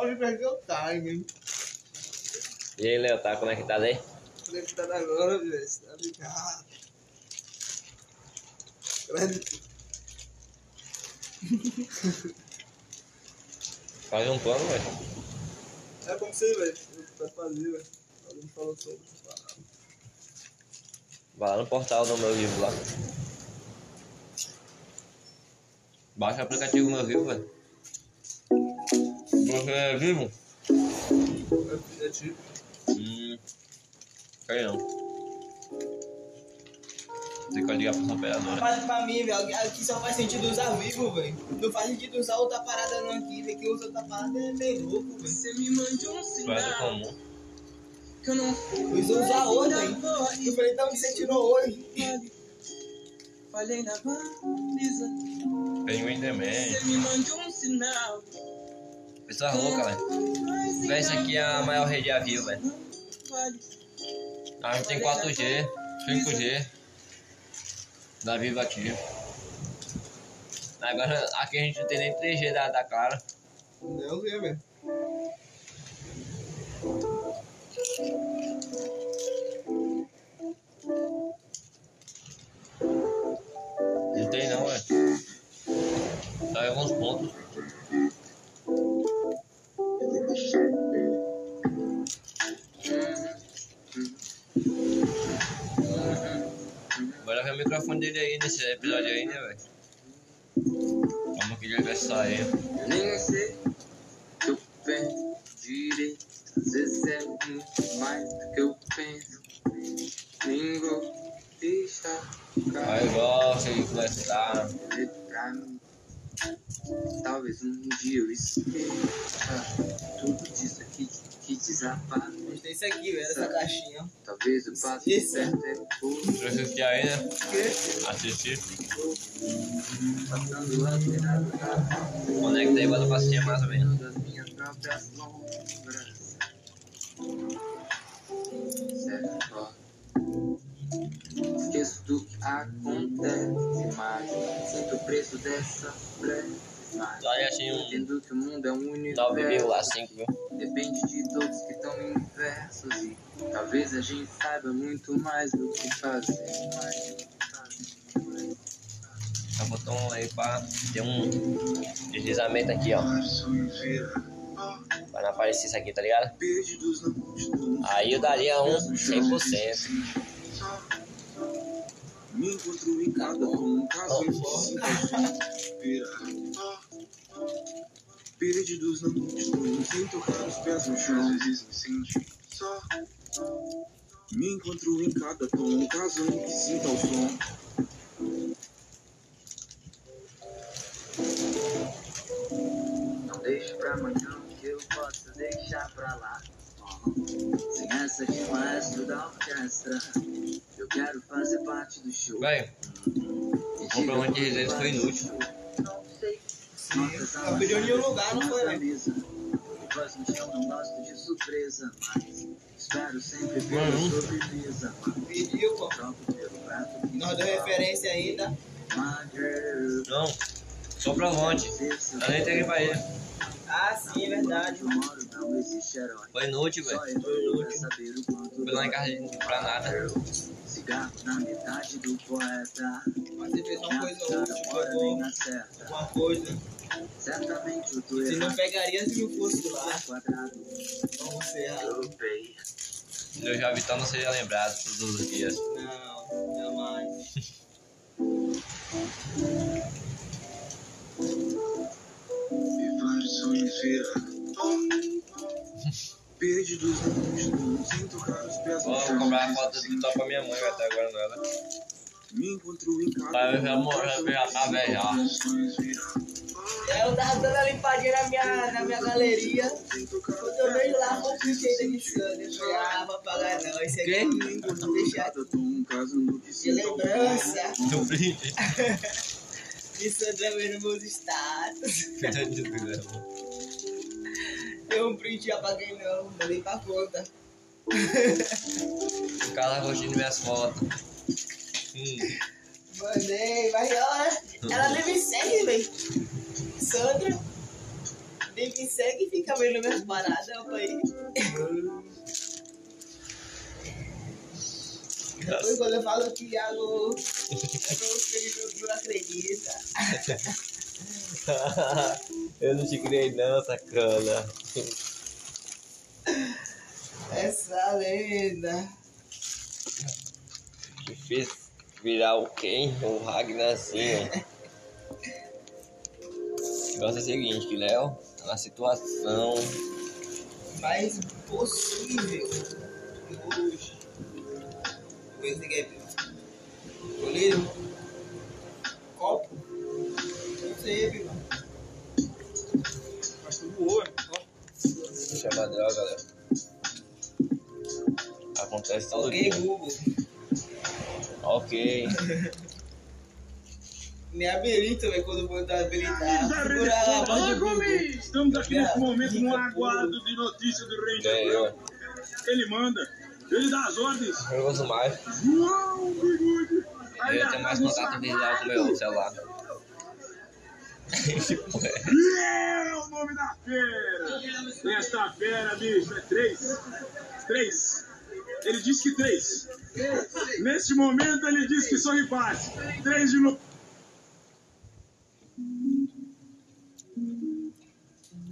Pode perder o time. E aí, Léo, tá conectado aí? Conectado agora, velho. Você tá ligado? Grande. Faz um plano, velho. É como você, velho. Vai fazer, velho. Alguém falou sobre essa parada. Vai lá no portal do meu vivo lá. Baixa o aplicativo meu vivo, velho. Você é vivo? É, tipo. Hum. Quer não. Tem que ligar pra essa operadora. Mas pra mim, velho, aqui só faz sentido usar vivo, velho. Não faz sentido usar outra parada não aqui, velho. Quem usa outra parada é meio louco, velho. Você me mande um sinal comum. que eu não fui. Ia usar hoje, velho. Eu falei, então, onde você tirou hoje? Falhei na baliza. Penguin também. Você me mande um sinal. Pessoa louca, velho. Véi, isso aqui é a maior rede a vivo, velho. A gente tem 4G, 5G. Da Vivo aqui. Agora aqui a gente não tem nem 3G da, da Clara. Não, sei, velho. Não tem não, velho. Só alguns pontos. Microfone dele aí nesse episódio aí, né, velho? Como que ele vai sair? Nem sei que eu penso direito. Às vezes é muito mais do que eu penso. Língua está Aí de conversar. pra mim. Talvez um dia eu esqueça tudo disso aqui que desapaga. Gostei isso aqui, velho, essa caixinha. Talvez eu passe Esse. certo depois. Trouxe aqui aí, né? Assistir. Passando lateral, Conecta aí, bota pra cima mais ou menos. das minhas próprias lombras. Certo? Esqueço do que acontece, mas sinto o preço dessa breve. Mas Olha assim, um entendo que o mundo é um universo. 9,5, viu? Depende de todos que estão inversos e talvez a gente saiba muito mais do que fazer. Botou um aí pra ter um deslizamento aqui, ó. Pra não aparecer isso aqui, tá ligado? Aí eu daria um 100%. Me encontro em cada um, caso Perdidos na multidão, sem tocar os pés no chão. Só. Me encontro em cada tom, caso em que sinta o som. Não deixe pra amanhã que eu possa deixar pra lá. Sem essa de maestro da orquestra, eu quero fazer parte do show. O complemento de resenha foi inútil. Não sei. Eu pedi um lugar, não foi, né? Voz no chão, não gosto de surpresa, mas espero sempre Mano. pela sobremesa. Pediu, pô. Troco pelo prato que Nós deu referência ainda. Não, só pra longe. Eu nem tenho que ir pra ele. Ah, sim, é verdade. Foi inútil, velho. o quanto Fui lá em casa pra nada. Cigarro na metade do poeta. Mas você fez uma coisa Minha útil, acerta. alguma coisa. Certamente eu tô Você não pegaria se não fosse lá. Então você errado. eu já Vitão não seria lembrado todos os dias. Não, jamais. E vários sonhos viraram Perdidos na multidão, sem tocar os pés no Vou chão. comprar a foto do top pra minha mãe, vai até agora nada. Me encontro em cada Pai, eu já morro, já tá velho já. É, Eu tava dando a limpadinha na minha, na minha galeria. Quando eu vejo lá, com o print ainda sangue. Eu falei, ah, vou apagar não. Esse aqui vou casando que de lembrança. Do print. Isso eu também nos meus status. Tem um print e apaguei não, mandei pra conta. O cara curtindo minhas fotos. Hum. Mandei, mas ela, ela nem me segue, velho. Sandra. Tem que segue e fica vendo minhas paradas, pai. Depois quando eu falo que Thiago, é ele não acredita. eu não te criei não, sacana. Essa lenda. Te fez virar o Ken, o Ragnarzinho. O negócio é o seguinte, que Léo tá na situação. mais possível hoje. Que é goleiro, copo, não sei, viu? Acho que voou, ó. Chama droga, Léo. Acontece todo Ok, dia. Google, Ok. me habilita, velho, quando eu vou dar habilitar. Fala, Segura lá! Estamos aqui nesse momento no aguardo de notícia do Rei Gabriel. Ele manda, ele dá as ordens. Eu gosto mais. João Bigode! Eu tenho mais contato visual com o meu celular. É o nome da fera! Esta fera, bicho, é três. Três. Ele disse que três. Neste momento ele disse que só empate. Três de novo.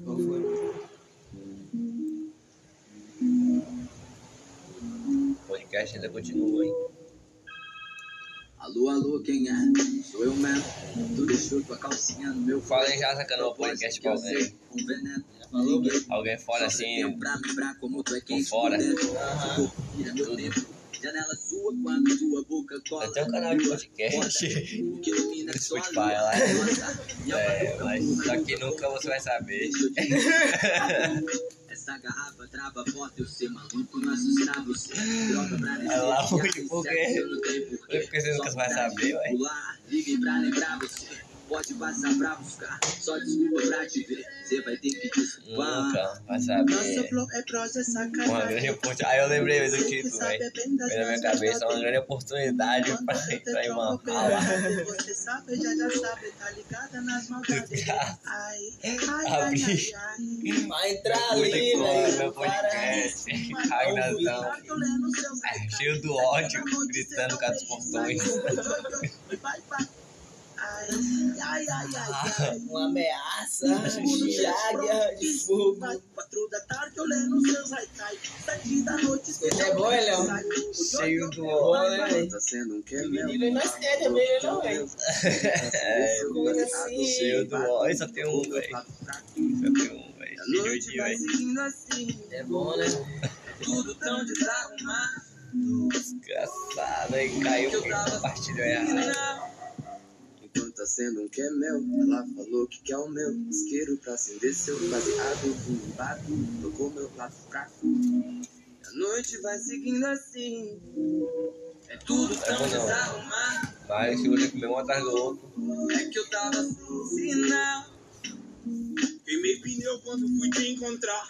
Qual foi? O podcast ainda continua, hein? Alô, alô, quem é? Sou eu mesmo. Tu deixou tua calcinha no meu Fala aí já, sacana, o podcast com alguém. Um veneno. Falou, Alguém fora assim, Pra lembrar como tu é quem fora. Tempo. Janela sua quando tua boca cola. Ter um canal de podcast. O que ilumina a Spotify lua. lá. A É, boca mas só que nunca você vai saber. Trava forte, eu ser maluco, não assustar você. Droga pra Olha lá, anestesiar, por quê? isso aqui eu. Porque você nunca pra saber, ué. pular, Liguem pra lembrar você. Pode passar pra buscar, só desculpa pra te ver. Você vai ter que desculpar. Nunca vai Nosso saber. flow é prosa Uma grande sacanagem. oportunidade. Aí eu lembrei do título, velho. Veio na minha cabeça uma grande oportunidade pra entrar em uma mão, Você sabe, já já sabe, tá ligada nas maldades. Ai, ai, ai, ai, ai. Vai entrar ali, velho. meu podcast. Ragnazão. Tá É, cheio do ódio, gritando com beija portões. Vai, vai. Ai, ai, ai, ai. Uma ameaça, Tudo águia de fogo. Quatro da tarde lendo seus haikai. Sete da noite Ele é bom, ele um- Cheio do ódio. né? Tá sendo um que é Menino não é também, não, velho. É, Coisa assim. cheio do ódio. Só tem um, velho. Só tem um, velho. Noite de, velho. É bom, né? tudo tão desarrumado. Desgraçado. Aí caiu compartilhou errado. Enquanto tá sendo um que é meu, ela falou que quer o meu. Isqueiro pra acender seu baseado, fumbado, tocou meu lado fraco. A noite vai seguindo assim, é tudo É tão não. desarrumado. Mas se você comer um atrás do outro. É que eu tava sem sinal. Queimei pneu quando fui te encontrar.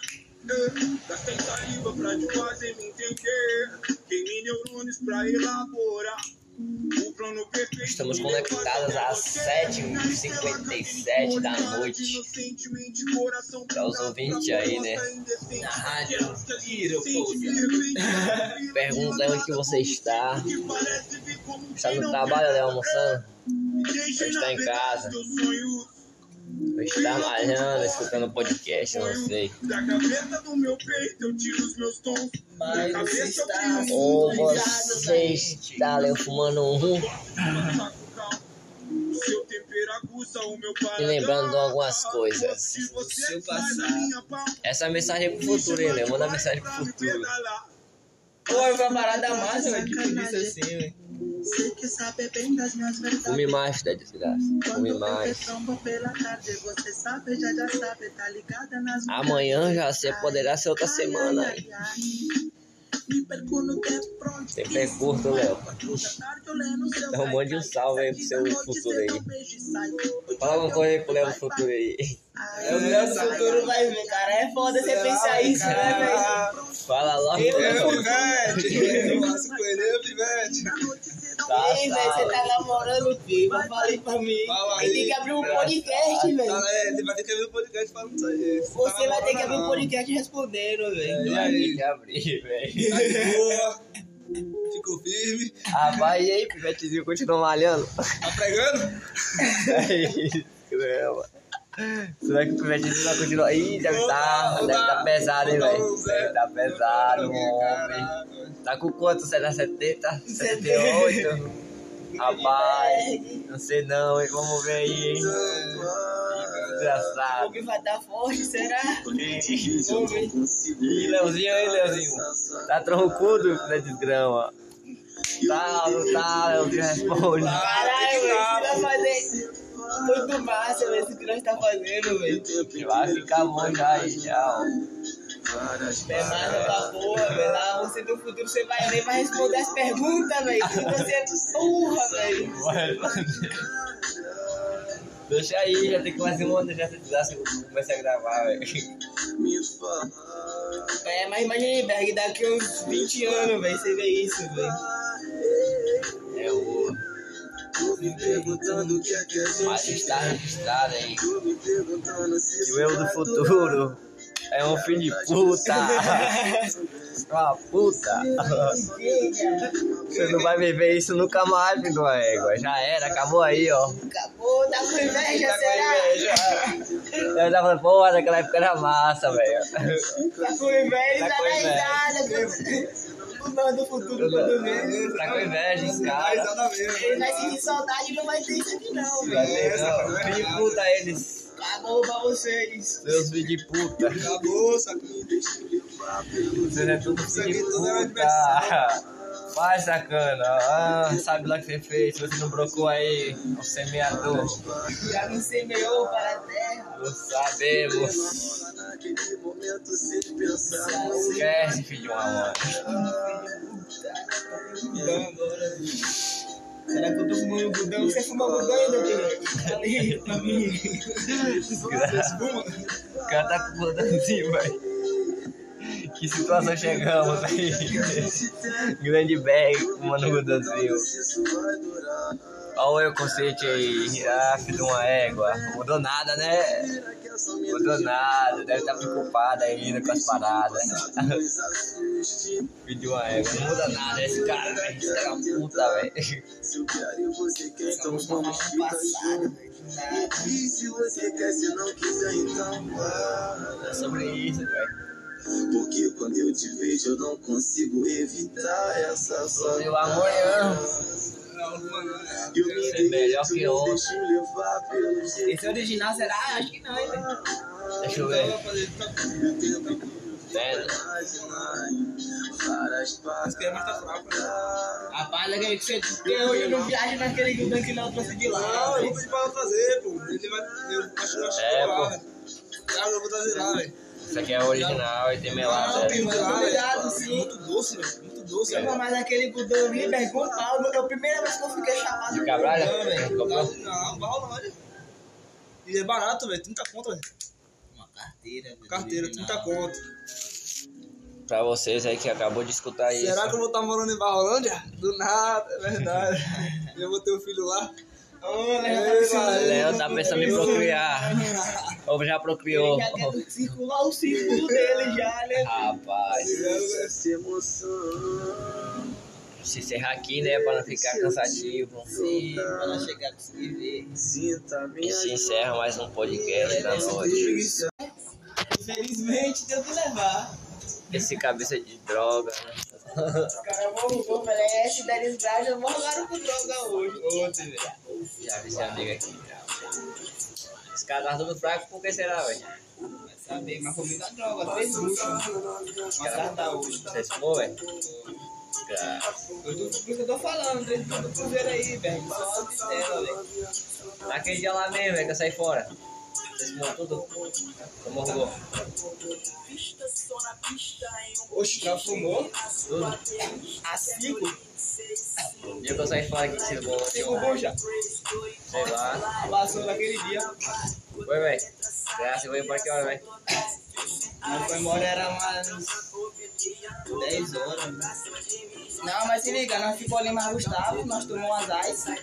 Gastei saliva pra te fazer me entender. Queimei neurônios pra elaborar. Estamos conectadas às você 7h57 da noite. Pra os ouvintes aí, né? Na rádio. Tiro, Pergunta onde que você está. Está no trabalho, né? Almoçando? está em casa? Ou está malhando, escutando podcast? Não sei. Da gaveta do meu peito eu tiro os meus tons. Mas você está Ou você está ali fumando um. Seu tempero aguça o meu E lembrando de algumas coisas. Essa é a mensagem pro futuro, hein, né? Manda mensagem pro futuro. Pô, é uma parada massa, velho, de polícia assim, velho. Você que sabe bem das minhas verdades. Fume mais, de desgraça. Te mais. trombo pela tarde, você sabe, já já sabe, tá ligada nas Amanhã já você poderá ser outra Ai, semana ai, que é curto, Léo. Lendo seu Então mande um salve aí pro seu futuro aí. dá um. Fala alguma coisa aí pro Léo futuro aí. Ai, É o meu futuro vai ver, cara. É foda você pensar isso, né, velho? Fala logo, Ele é pivete. Eu faço com ele, é pivete. Um Tá, Ei, velho, tá, você tá namorando o falar aí pra mim. Fala Ele tem aí. que abrir um podcast, velho. Tá, é, ele vai ter que abrir o podcast falando isso aí. Você vai ter que abrir um podcast respondendo, velho. Vai aí? ter que abrir, velho. Tá de boa. Ficou firme. Rapaz, e aí, pivetezinho, continua malhando? Tá pregando? É isso, grama. Será que o pivetezinho vai continuar? Ih, deve tá, deve tá pesado, hein, velho? Deve tá pesado, homem. Tá com quanto? Será 70? 78? Rapaz, não sei não, hein? Vamos ver aí, hein? O Engraçado. que vai dar forte, será? Ih. Leozinho aí, Leozinho. Tá troncudo, né, desgrama? Tá, não tá, Leozinho responde. Caralho, velho, você vai fazer muito massa, velho, isso que nós tá fazendo, velho. Vai ficar bom já aí, tchau. É massa da porra, velho. Lá você no futuro você vai ver, vai responder as perguntas, velho. Que você é burra, velho. Deixa aí, já tem que fazer uma, já se desastre, comecei a gravar, velho. É, mas imagina aí, Berg, daqui uns 20 anos, velho, você vê isso, velho. É o. Me perguntando o que é que a gente Mas está registrado se Que o eu do futuro é um filho de puta. Uma puta. Você não vai viver isso nunca mais, filho uma égua. Já era, acabou aí, ó. Acabou, tá com inveja, Tá com será? inveja. Eu tava falando, pô, naquela época era massa, velho. Tá com inveja, Tá tá com na inveja. risada. O nome do futuro quando vem. Tá com inveja, esse Tá cara. mesmo. Ele vai sentir saudade e não vai ter isso aqui não, velho. Filho de puta eles. Acabou pra vocês. Seus filhos de puta. Acabou, sacou? Vocês é tudo filho de é puta. Vai, sacana. Ah, sabe lá o que você fez. Você não brocou aí, o semeador. Já não semeou para a terra. Não sabemos. Esquece, filho de uma mãe. Será que eu tô fumando budão? Você fuma budão ainda, Tirante? Ali, pra mim. O cara tá com o botãozinho, velho. Que situação chegamos aí? Grande bag. Isso vai durar. Olha o conceito aí. Ah, filho de uma égua. Mudou nada, né? Mudou nada. Deve estar preocupado ainda com as paradas. Filho de uma égua. Não muda nada esse cara, velho. Esse cara é uma puta, velho. Estamos ficar passado, juntos. velho. nada. E se você quer, se não quiser, então para. É sobre isso, velho. Porque quando eu te vejo, eu não consigo evitar essa saudade. o amanhã. Eu me Ser melhor que ontem. Esse original será? Acho que não, hein, velho. Deixa eu ver. Tá fraco, né? Rapaz, aquele que você tem hoje não viaja naquele Gudan que não trouxe de lá. Não, eu vou pedir pra ela trazer, pô. Ele vai. Eu acho que eu acho que É, eu. Cara, eu vou trazer lá, velho. Isso aqui é original e tem melado, Não, tem sim. Muito doce, velho. Muito doce, Eu velho. vou mais aquele Gudan ali, velho, com pau. É a primeira vez que eu fiquei chapado. De Cabralha? Não? Não, não, não, velho. E é barato, velho. 30 conto, velho. Uma carteira, velho. Carteira, original. 30 conto. Pra vocês aí que acabou de escutar isso. Será que eu vou estar morando em Barrolândia? Do nada, é verdade. eu vou ter um filho lá. Ô, Léo, tá Léo tá pensando em procriar. Ou já procriou. Ele já circular o círculo dele já, né? Rapaz, Essa emoção. se encerrar aqui, né? Pra não ficar cansativo. Sim, pra não chegar a conseguir ver. E se encerra mais um podcast da noite. Infelizmente, deu que levar. Esse cabeça de droga, né? Os caras morrugou, falei, é, se der esbraja, morgaram com droga hoje. Ontem, velho. Já vi esse amigo aqui. Esse cara tá tudo fraco, por que será, velho? Vai saber, mas comigo a droga, três buchos. Mas ela tá hoje. Você fumou, velho? Cara, Eu tô, eu tô falando, buchos do cruzeiro aí, velho. Só observa, velho. Naquele dia lá mesmo, velho, que eu saí fora. Vocês fumou tudo? Tomou rugou? Oxe, já fumou? Tudo? A cinco? Que eu saí fora aqui, você fumou Cinco buchas. Sei lá. Passou naquele dia. Foi, velho? Graças, eu vou pra que hora, velho? Aí foi embora, era umas 10 horas. Não, mas se liga, nós ficou ali mais Gustavo, nós tomamos umas ice.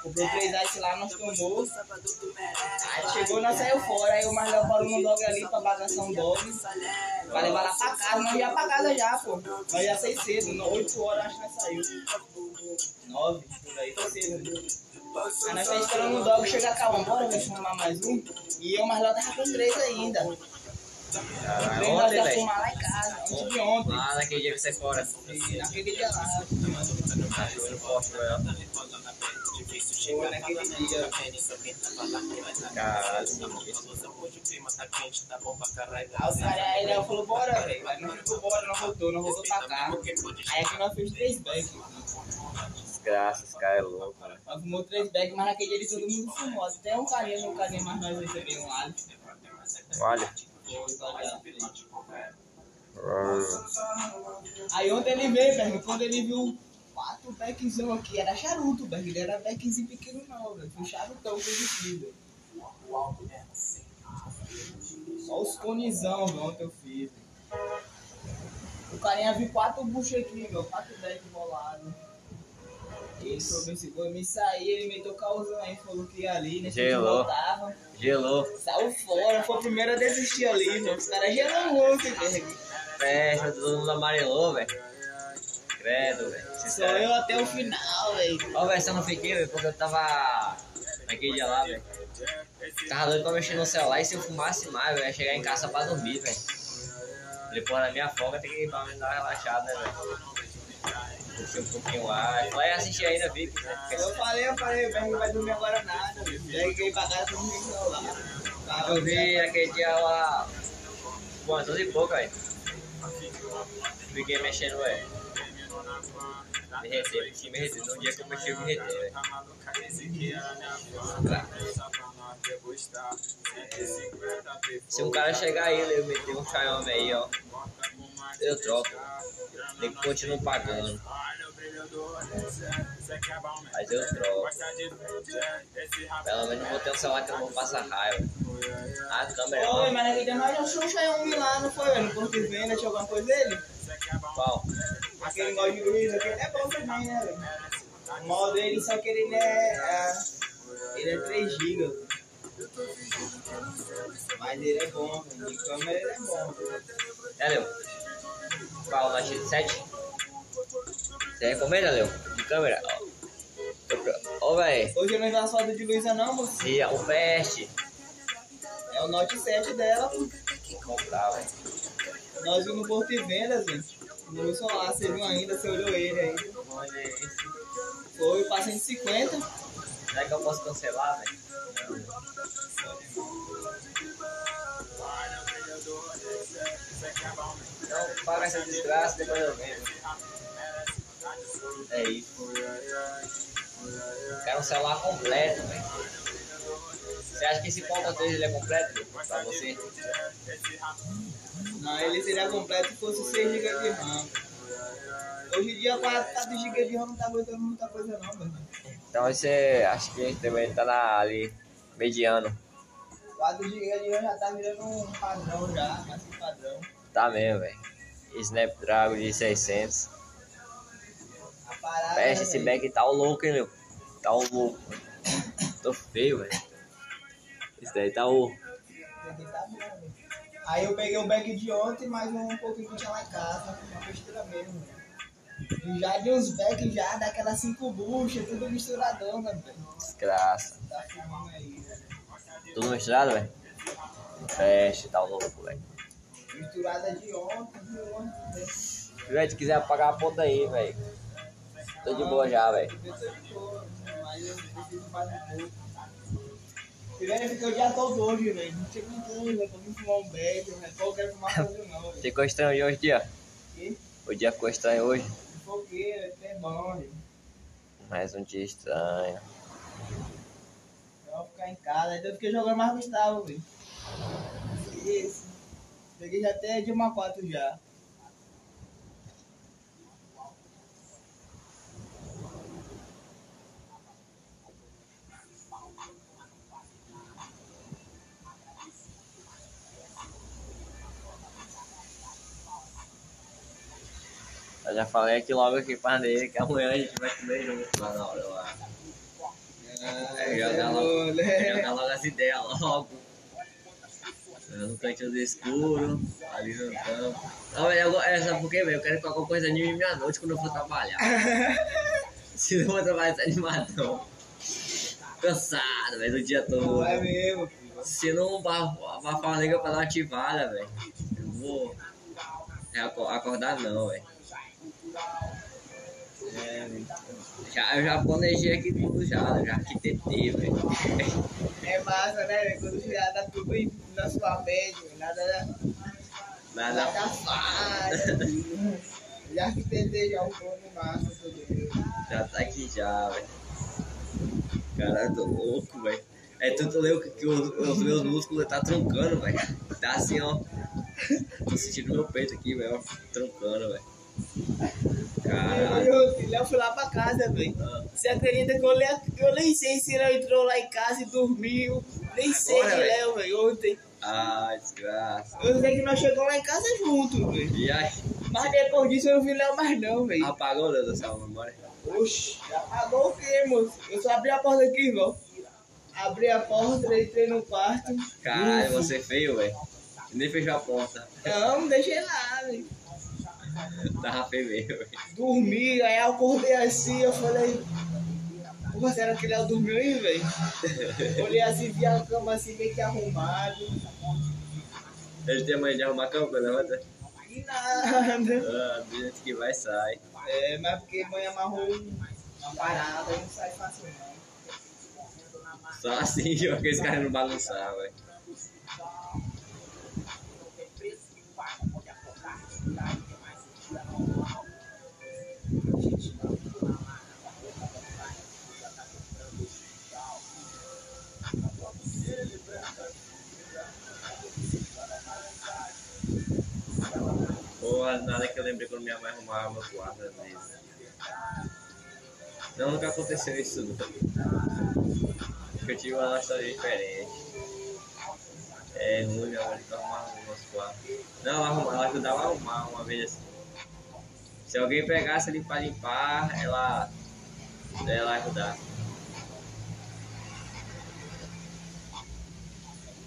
Comprou três ice lá, nós tomou. Aí chegou, nós saiu fora, aí o Marlon parou no dog ali pra bagaçar um dog. Vai levar lá pra casa, nós ia pra casa já, pô. Nós ia sair cedo, 8 horas acho que nós saiu. 9, por aí, foi cedo. Aí nós tá esperando o dog chegar cá, vambora, vai chamar mais um. E eu, Marlon tava com três ainda. Ah, nós ontem, ia velho. fumar lá em casa, antes de ontem. Lá naquele dia que você fora. E naquele dia lá, Tá chovendo forte, velho. chegou naquele dia. Caralho. Aí os caras aí né, falou, bora, velho. Aí nós ficou bora, não voltou, não voltou pra cá. Aí aqui nós fez três bags. Desgraça, esse cara é louco, cara. Nós fumou três bags, mas naquele dia ele todo mundo fumou. Até um carinha, um carinha mais nós recebemos um alho. Olha. Hum. Aí ontem ele veio, velho, quando ele viu quatro beckzão aqui, era charuto, velho. Ele era beckzinho pequeno não, velho. Foi charutão velho. Só os conizão, velho, ontem eu fiz. velho. O carinha viu quatro buchos aqui, meu, quatro beck bolados. Ele falou assim, me sair, ele meteu causão aí, falou que ia ali, né? Gelou. voltava. Gelou. Saiu fora, foi o primeiro a desistir ali, velho. Os caras gelam muito, velho. Fecha, todo mundo amarelou, velho. Credo, velho. Só Sincero. eu até o final, velho. Ó, velho, só não fiquei, velho, porque eu tava naquele dia lá, velho. Tava doido pra mexer no celular e se eu fumasse mais, velho, ia chegar em casa pra dormir, velho. Falei, porra, na minha folga tem que pelo menos dar uma relaxada, né, velho. Curtir um pouquinho lá. Vai assistir ainda, Vic, né? Eu falei, eu falei, o Berg não vai dormir agora nada. O veio pra casa no celular. Tava Eu vi aquele dia lá. Bom, duas e pouco, velho. Fiquei mexendo, velho. Me reter, me me reter. No dia que eu mexi, eu me reter, velho. Se um cara chegar aí, ele meter um Xiaomi aí, ó. Eu troco. Tem que continuar pagando. Mas eu troco. Pelo menos vou ter um celular que eu não vou passar raiva. A câmera Oi, não. mas naquele dia nós achamos um lá, não foi? No Porto de Venda, tinha alguma coisa dele? Qual? Aquele negócio de Luiz, aquele é bom também, né, velho? O mal dele, só que ele é. é ele é 3 GB. Mas ele é bom. De câmera ele é bom. É, Leo? Qual? Na X7? Você recomenda, Leo? De câmera? Ó, Ô, velho. Hoje eu não vi as fotos de Luísa, não, moço. E o Fast. É o Note 7 dela, pô. Que comprar, velho. Nós vimos no Porto de Vendas, velho. No meu celular, você viu ainda, você olhou ele aí. Olha esse. Foi pra 150. Será que eu posso cancelar, velho? Então, paga essa desgraça, depois eu vendo. É isso. Quero um celular completo, velho. Você acha que esse ponto 3 ele é completo pra você? Não, ele seria completo se fosse 6 GB de RAM. Hoje em dia 4 GB de RAM não tá aguentando muita coisa não, velho. Então você acha que também tá na, ali, mediano. 4 GB de RAM já tá virando um padrão já, mais que padrão. Tá mesmo, velho. Snapdragon de 600. A parada. Fecha né, esse back tá louco, hein, meu? Tá louco. Tô feio, velho. Esse daí tá o. Ele tá bom, velho. Aí eu peguei o bag de ontem, mais um pouquinho que tinha lá em casa, uma besteira mesmo. velho. E já de uns back já, daquelas 5 buchas, tudo misturadão, né, velho? Desgraça. Tá filmando aí, velho. Tudo misturado, velho? Fecha, tá louco, velho. Misturada de ontem, de ontem, velho. Se quiser apagar a ponta aí, velho. Tô de boa já, velho. Eu tô de boa, mas eu preciso mais um pouco. Primeiro eu fiquei o dia todo hoje, velho. Não tinha ninguém, velho, pra mim fumar um eu quero fumar coisa não, velho. Ficou estranho hoje o dia? E O dia ficou estranho hoje. fogueira, é bom, velho. Mais um dia estranho. Eu vou ficar em casa, aí eu fiquei jogando mais Gustavo, velho. Isso. Peguei já até de uma 4 já. Eu já falei aqui logo aqui pra nele que amanhã a gente vai comer junto lá na hora lá. É, jogar logo, é, jogar logo as ideias logo. É, No cantinho do escuro, ali no campo. Não, velho, eu, go- é, sabe por quê, velho? Eu quero que qualquer coisa anime minha noite quando eu for trabalhar. Se não for trabalhar desanimadão. Cansado, velho, do dia todo. Não é mesmo, filho. Se não abafar a liga pra dar uma ativada, velho. Eu vou é, aco- acordar não, velho. É. Já, eu já planejei aqui tudo já, já arquitetei, velho. É massa, né, velho? Quando já dá tudo em- na sua mente, velho. nada, Nada. nada fácil. Já arquitetei já um plano massa também. Já tá aqui já, velho. Caralho, tô louco, velho. É tanto louco que os, os meus músculos tá troncando, velho. Tá assim, ó. Tô sentindo meu peito aqui, velho. Troncando, velho. Caralho. Eu, filho, eu fui lá pra casa, velho. Você acredita que eu, le- eu nem sei se ele entrou lá em casa e dormiu. Nem sei Agora, que velho? Léo, velho, ontem. Ah, desgraça. Eu sei que nós chegamos lá em casa junto, velho. E aí, Mas depois disso eu não vi Léo mais não, velho. apagou, Deus da sua memória? Oxi, apagou o quê, moço? Eu só abri a porta aqui, irmão. Abri a porta, entrei no quarto. Caralho, Ufa. você é feio, velho. Nem fechou a porta. Não, deixei lá, velho. Tava feio mesmo. Dormi, aí eu acordei assim, eu falei. Porra, será que Léo dormiu aí, velho? Olhei assim, vi a cama assim, meio que arrumado. Ele tem mãe de arrumar campo, né? Mas- E nada. Ah, do jeito que vai, sai. É, mas porque mãe amarrou uma parada, não sai fácil não. Só assim, ó, que esse cara não bagunçar, velho. Nada que eu lembrei quando minha mãe arrumava meu quarto às vezes. Não, nunca aconteceu isso nunca. Eu tive uma história diferente. É ruim, minha mãe nunca arrumava o nosso quarto. Não, ela, arrumava, ela ajudava a arrumar uma vez assim. Se alguém pegasse ali pra limpar, ela, ela ajudava.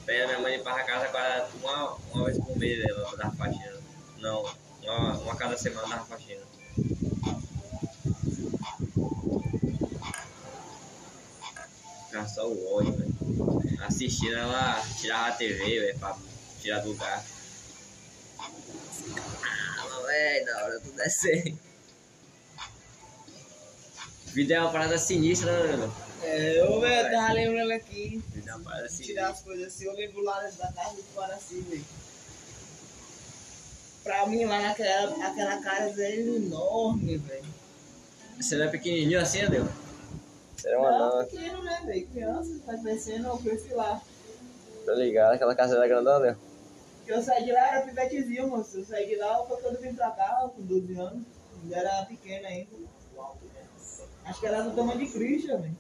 Bem, a minha mãe limpava a casa quase uma, uma vez por mês, ela dava faxina. Não, uma, uma cada semana dava faxina. Ficava só o ódio, velho. Assistindo ela tirava a TV, velho, pra tirar do lugar. Ah, velho, da hora do desenho. Vida é uma parada sinistra, né, mano? É, eu, velho, tava lembrando aqui. Vida é uma parada sinistra. tirar as coisas assim, eu lembro lá da casa do Guaraci, velho. Pra mim, lá naquela aquela casa era enorme, velho. Você não é pequenininho assim, Adel? Você é uma Não, não, pequeno, né, velho? Criança, tá crescendo, eu cresci lá. tô ligado. Aquela casa era grandona, Adel? Eu saí de lá, era pivetezinho, moço. Eu saí de lá, foi quando eu vim pra cá, com 12 anos. Ainda era pequena ainda. Acho que era do tamanho de Christian, velho.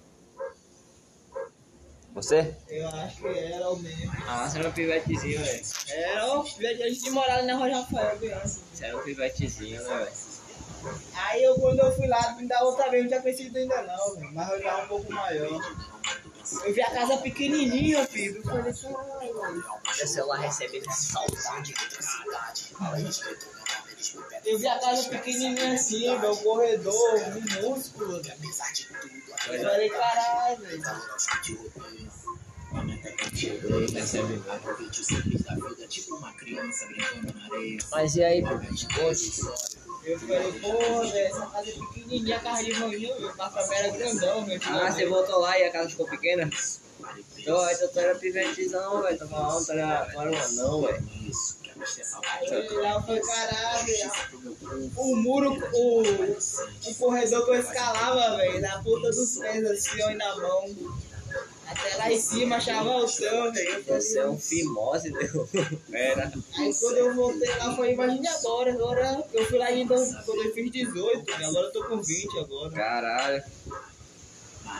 Você? Eu acho que era o mesmo. Ah, você era um pivetezinho, velho. Era, ó, a gente morava na Rua Rafael, criança. Você era um pivetezinho, né, velho? Aí eu, quando eu fui lá, da outra vez, não tinha crescido ainda não, velho. Mas eu já um pouco maior. Eu vi a casa pequenininha, filho. Eu falei, caralho, velho. Meu celular recebe saudade. Eu vi a casa pequenininha assim, meu corredor, minúsculo. Eu falei, caralho, velho. Mas e aí, Eu falei, porra, velho, essa casa é pequenininha, a casa de manhã, meu café era grandão, meu filho. Ah, você voltou lá e a casa ficou pequena? Então, então tu era pivetezão, velho. Tu não era um anão, velho. Lá falei, caralho, o muro, o, o corredor que eu escalava, velho, na ponta dos pés, assim, ó, na mão. Até lá em cima, achava o céu, velho. Você é um fimose, deu. Era. Aí quando eu voltei lá, foi, imagine agora, agora eu fui lá ainda quando eu fiz 18, né? agora eu tô com 20 agora. Caralho.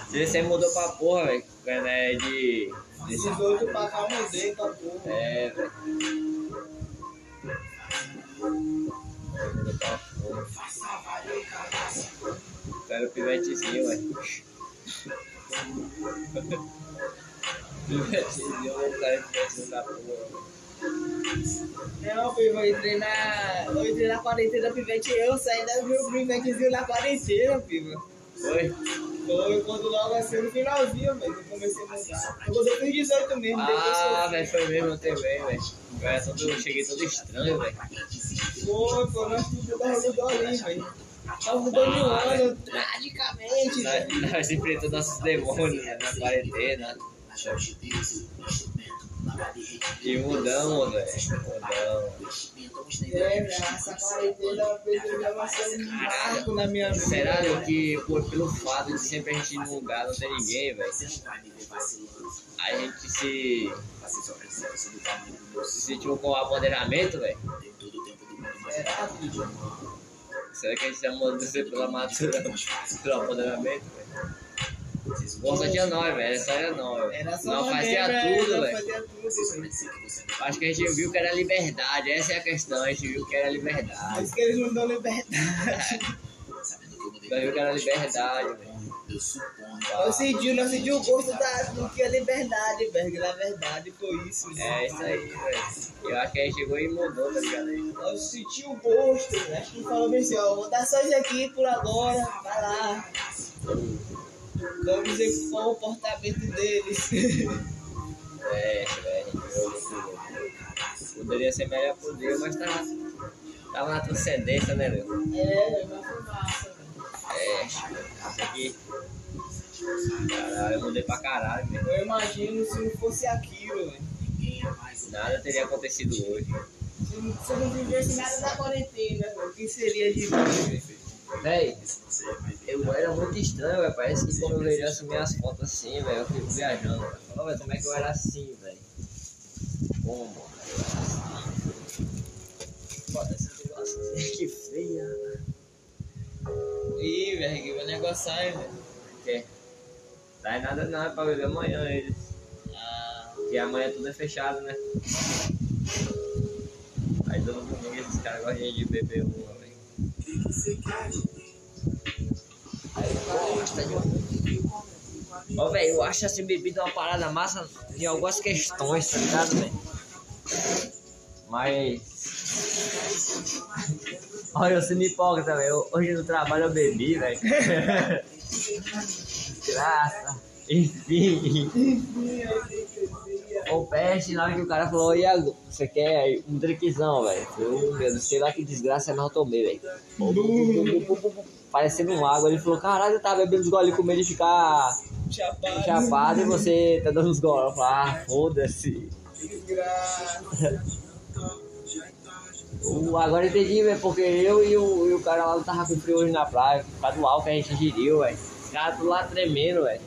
Você mudou pra porra, velho. Né, de. desse- 18 pra cá eu mudei pra porra. É, velho. Era o pivetezinho, ué. pivetezinho, o cara pivetezinho da porra. Não, filho, vou entrei na. Vou entrei na quarentena pivete eu, saí da meu pivetezinho na quarentena, filho. Foi? Foi quando logo assim no finalzinho, velho, eu comecei a mudar. Eu fiz 18 mesmo, Ah, velho, foi mesmo também, velho. Eu todo- eu cheguei todo estranho, velho. Foi, foi, nós tudo da mudou ali, velho. Nós mudou de um ano, tragicamente, velho. Nós, enfrentamos nossos demônios né, na quarentena. E mudamos, velho. Vida. Será que por, pelo fato de sempre a gente ir num lugar não ter ninguém, velho? A gente se. Se sentiu com o apoderamento, velho? Será, que a gente tá mudando pela amadura, pelo apoderamento, velho? Força tinha nós, velho. Era só era nós. Era só Não fazia tudo, não velho. Fazia tudo, velho. Acho que a gente viu que era liberdade. Essa é a questão. A gente viu que era liberdade. Mas que eles não dão liberdade. Nós viu que era liberdade, velho. Eu senti, nós senti o gosto da, do que é liberdade, velho. Na verdade, foi isso. né? É isso aí, velho. Eu acho que a gente chegou e mudou, tá ligado? Eu senti o gosto, né? Acho que falou assim, ó, vou dar só isso aqui por agora, vai lá. Vamos qual é o comportamento deles. É, velho. Poderia ser melhor por Deus, mas tá, tava na transcendência, né, Léo? é, mas foi massa. É, isso aqui. Caralho, eu mudei pra caralho, velho. Eu imagino se não fosse aquilo, velho. Nada teria acontecido hoje. Se não, vivesse nada da quarentena, o que seria de mim, velho? Véi, eu era muito estranho. Parece que quando eu vejo assim minhas fotos assim, velho, eu fico viajando. velho, como é que eu era assim, velho? Como? Foda esse negócio que feia. Ih, velho, que vai negócio aí, velho. Que? Sai nada não, é pra beber amanhã eles. Ah, Porque amanhã tudo é fechado, né? Aí todo domingo esses caras gostam de beber uma, Ó, velho, eu acho assim bebida uma parada massa em algumas questões, tá ligado, velho? Mas. Olha, eu sendo hipócrita, velho. Hoje no trabalho eu bebi, velho. Graça. Enfim. O peste, na hora que o cara falou, Iago, você quer um drinkzão, velho? Eu, meu Deus, sei lá que desgraça, mas eu tomei, velho. Parecendo um água. Ele falou, caralho, eu tava bebendo os goles com medo de ficar chapado. chapado e você tá dando os goles. Eu falei, ah, foda-se. Desgraça. Uh, agora entendi, velho, porque eu e o, e o cara lá não tava com frio hoje na praia, por causa do álcool que a gente ingeriu, velho. Os caras lá tremendo, velho.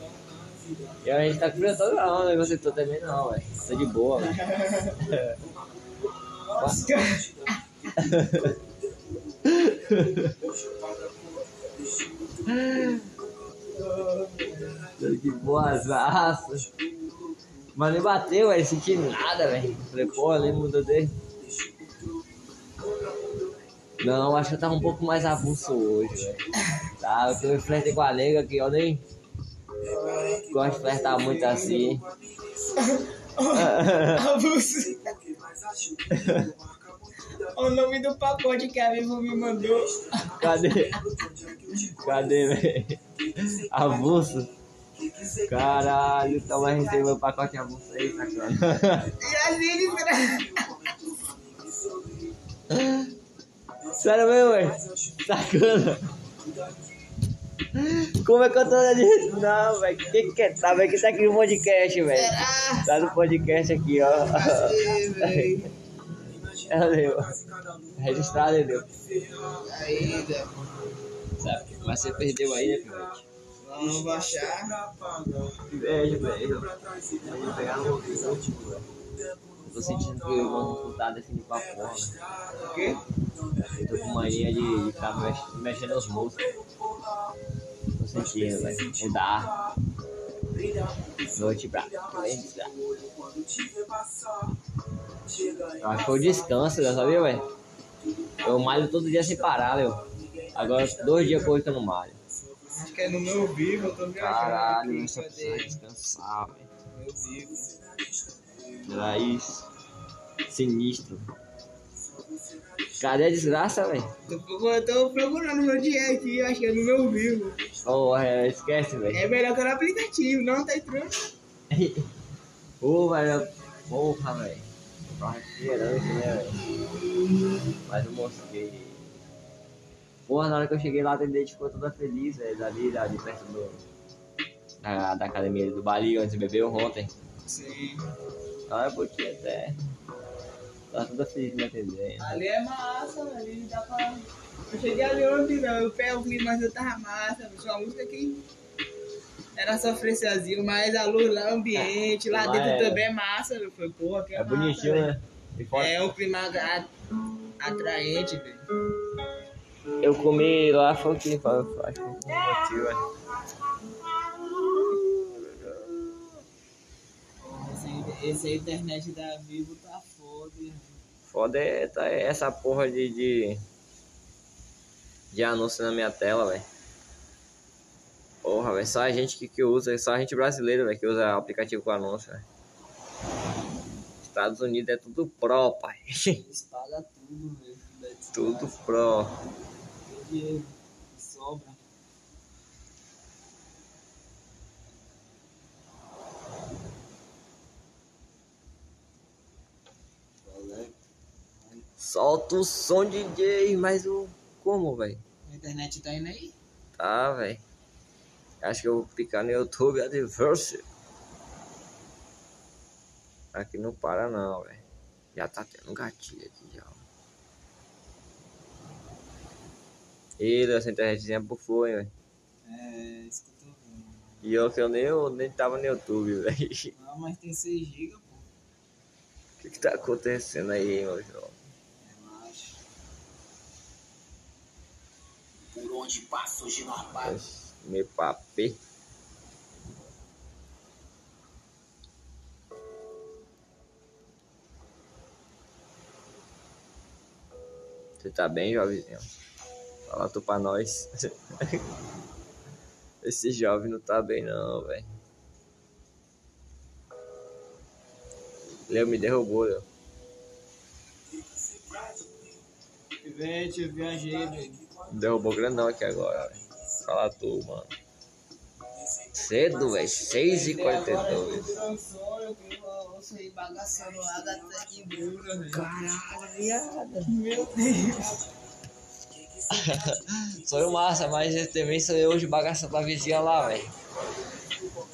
E a gente tá todo não, né? Você tô tremendo não, velho. Tô de boa, velho. Tô de boas raças. Mas nem bateu, velho, senti nada, velho. Falei, pô, nem mudou dele. Não, acho que eu tava um pouco mais avulso hoje. Tá, eu tô flertei com a nega que eu nem gosto de flertar muito assim. Abuso. o nome do pacote que a Vivo me mandou. Cadê? Cadê, velho? Avulso? Caralho, então vai receber meu pacote avulso aí, sacana. E assim, desgraça. Sério mesmo, velho? Sacana. Como é que eu tô ali? Não, velho. Que que é? Tá, velho? Que tá aqui no podcast, velho. Tá no podcast aqui, ó. Assim, velho. Ela leu. Registrado, ele deu. Aí, velho. Sabe? Mas você perdeu aí, né, Pivete? Vamos baixar. Pivete, velho. Eu vou pegar no último, velho. Eu tô sentindo que eu vou disputar definir com a porra, né? O quê? Eu tô com mania de, de ficar mex- mexendo os músculos. Tô sentindo, velho. Mudar. Noite pra frente, tá? Eu acho que o descanso, já sabia, velho? Eu malho todo dia sem parar, velho. Agora, dois dias por que eu não malho. Acho que é no meu vivo, eu tô viajando. Caralho, você precisa cadê? descansar, velho. Meu vivo. Isso. Sinistro. Cadê a desgraça, velho? Procurando- tô procurando meu dinheiro aqui, eu acho que é no meu vivo. Porra, é, esquece, velho. É melhor que no aplicativo, não tá entrando. Pô, velho. Porra, velho. Refrigerante, né, velho? Mas eu mosquei. Porra, na hora que eu cheguei lá, a atendente ficou toda feliz, velho. Ali, ali perto do. Da, da academia do Bali, onde você bebeu ontem. Sim. Ah, é pouquinho até. Tá toda feliz me atendendo. Ali é massa, ali dá pra. Eu cheguei ali ontem, não. Eu pego o clima, mas eu tava massa. Só a música aqui era só freciazinho, mas a luz lá, o ambiente, lá dentro é- também é massa. Eu falei, porra, que é, É bonitinho, massa, né? E fora- velho. É um clima atraente, velho. Eu comi lá, foi o que? Foi, acho que foi um motivo, velho. Aí, internet da Vivo tá foda. é tá, é essa porra de, de. de anúncio na minha tela, velho. Porra, velho. Só a gente que, que usa, só a gente brasileiro, velho, que usa aplicativo com anúncio, velho. Estados Unidos é tudo pro, pai. Espalha tudo, velho. tudo desgraça. pro. Tem dinheiro que sobra. Solta o som, DJ, mas o. Como, velho? A internet tá indo aí? Tá, velho. Acho que eu vou clicar no YouTube Adverse. Aqui não para não, velho. Já tá tendo um gatilho aqui já. Ih, essa internetzinha bufou, hein, velho. É, isso que eu tô vendo. E eu que eu nem, eu nem tava no YouTube, velho. Não, mas tem 6 GB, pô. O que que tá acontecendo aí, meu irmão? Por onde passa hoje no armário. Me papê. Você tá bem, jovenzinho? Fala tu pra nós. Esse jovem não tá bem não, velho. Leo me derrubou, Leo. Pivete, eu viajei, velho. Derrubou grandão aqui agora, velho. Fala tu, mano. Cedo, velho. 6h42. Eu tirou um sonho, que eu ouço aí bagaçando água até que dura, velho. Caralho, viado. Meu Deus. Sonho massa, mas eu também sonhei hoje bagaçando a vizinha lá, velho.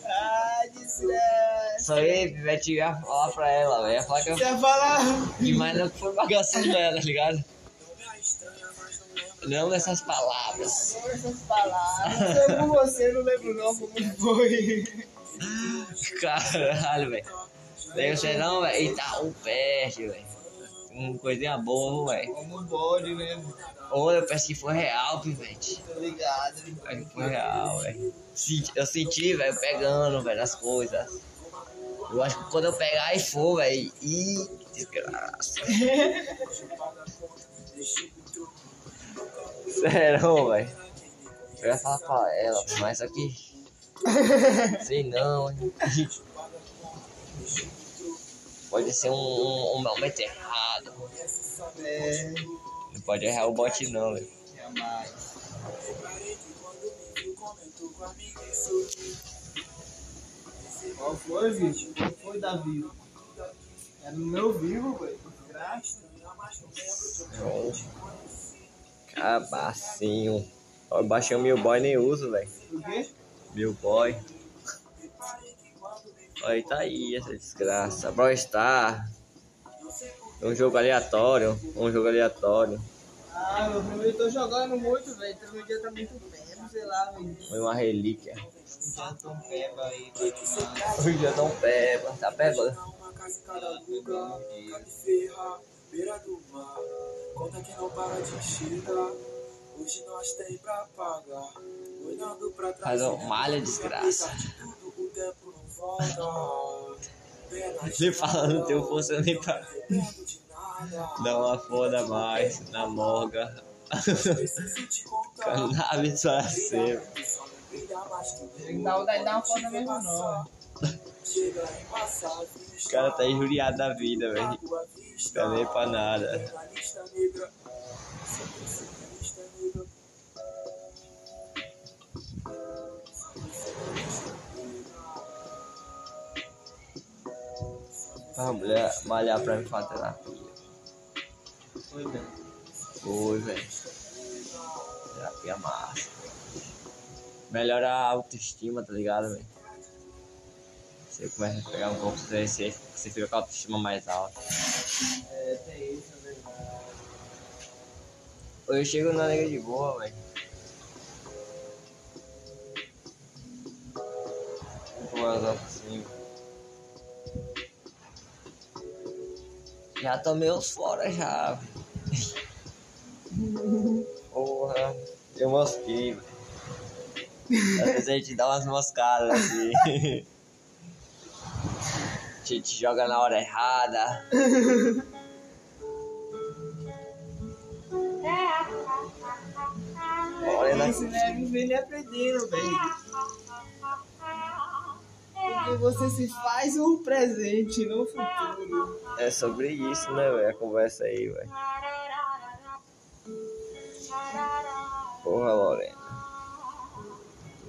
Ah, desgraça. Sonhei, Pivete ia falar pra ela, velho. Ia falar que eu. Você ia falar. Mas não foi bagaçando ela, tá ligado? Não nessas palavras. essas palavras. Eu com você, não lembro não como foi. Caralho, velho. Daí você não, velho. Eita, um peste, velho. Uma coisinha boa, velho. Como bode mesmo. Ou eu pensei que foi real, Pivete. Tô ligado. Foi real, velho. Eu senti, velho, pegando, velho, as coisas. Eu acho que quando eu pegar e for, velho. Ih, desgraça. Sério, velho. Eu ia falar pra ela, mas aqui. Sei não, hein. Pode ser um, um, um momento errado. É, Não pode errar o bot não, velho. jamais. Qual foi, bicho? Qual foi, Davi? Era no meu vivo, velho. Desgraça. Cabacinho. Ó, Eu baixei o meu boy nem uso, velho. O quê? Meu boy. Aí tá aí essa desgraça. Brawl Star. Um jogo aleatório. Um jogo aleatório. Ah, meu eu tô jogando muito, velho. Então meu dia tá muito pego, sei lá, velho. Foi uma relíquia. O dia tá um pego aí, tá demais. Hoje eu não pego. Tá. Uma Conta que não para de. Hoje nós tem pra pagar. Olhando pra trás. Faz malha desgraça. Tudo o tempo não volta. Nem falando teu força nem pra de uma foda mais na morga. Preciso te contar. Cannabis para sempre. Só brilha mais que o Ele dá de uma foto mesmo, não. O cara tá injuriado da vida, velho. Tá nem pra nada. Negra. A mulher malhar pra me fazer terapia. Foi bem. Foi, velho. Terapia massa. Melhora a autoestima, tá ligado, velho? Você começa a pegar um pouco, você, você você fica com a autoestima mais alta. Tem isso, é verdade. Eu chego na nega de boa, velho. Mais alto assim. Já tomei uns fora já. Porra, eu mosquei, velho. Às vezes a gente dá umas moscadas assim. A gente joga na hora errada. Isso não é vivendo e aprendendo, velho. Porque você se faz o presente, não o futuro. É sobre isso, né, velho? A conversa aí, velho. Porra, Lorena.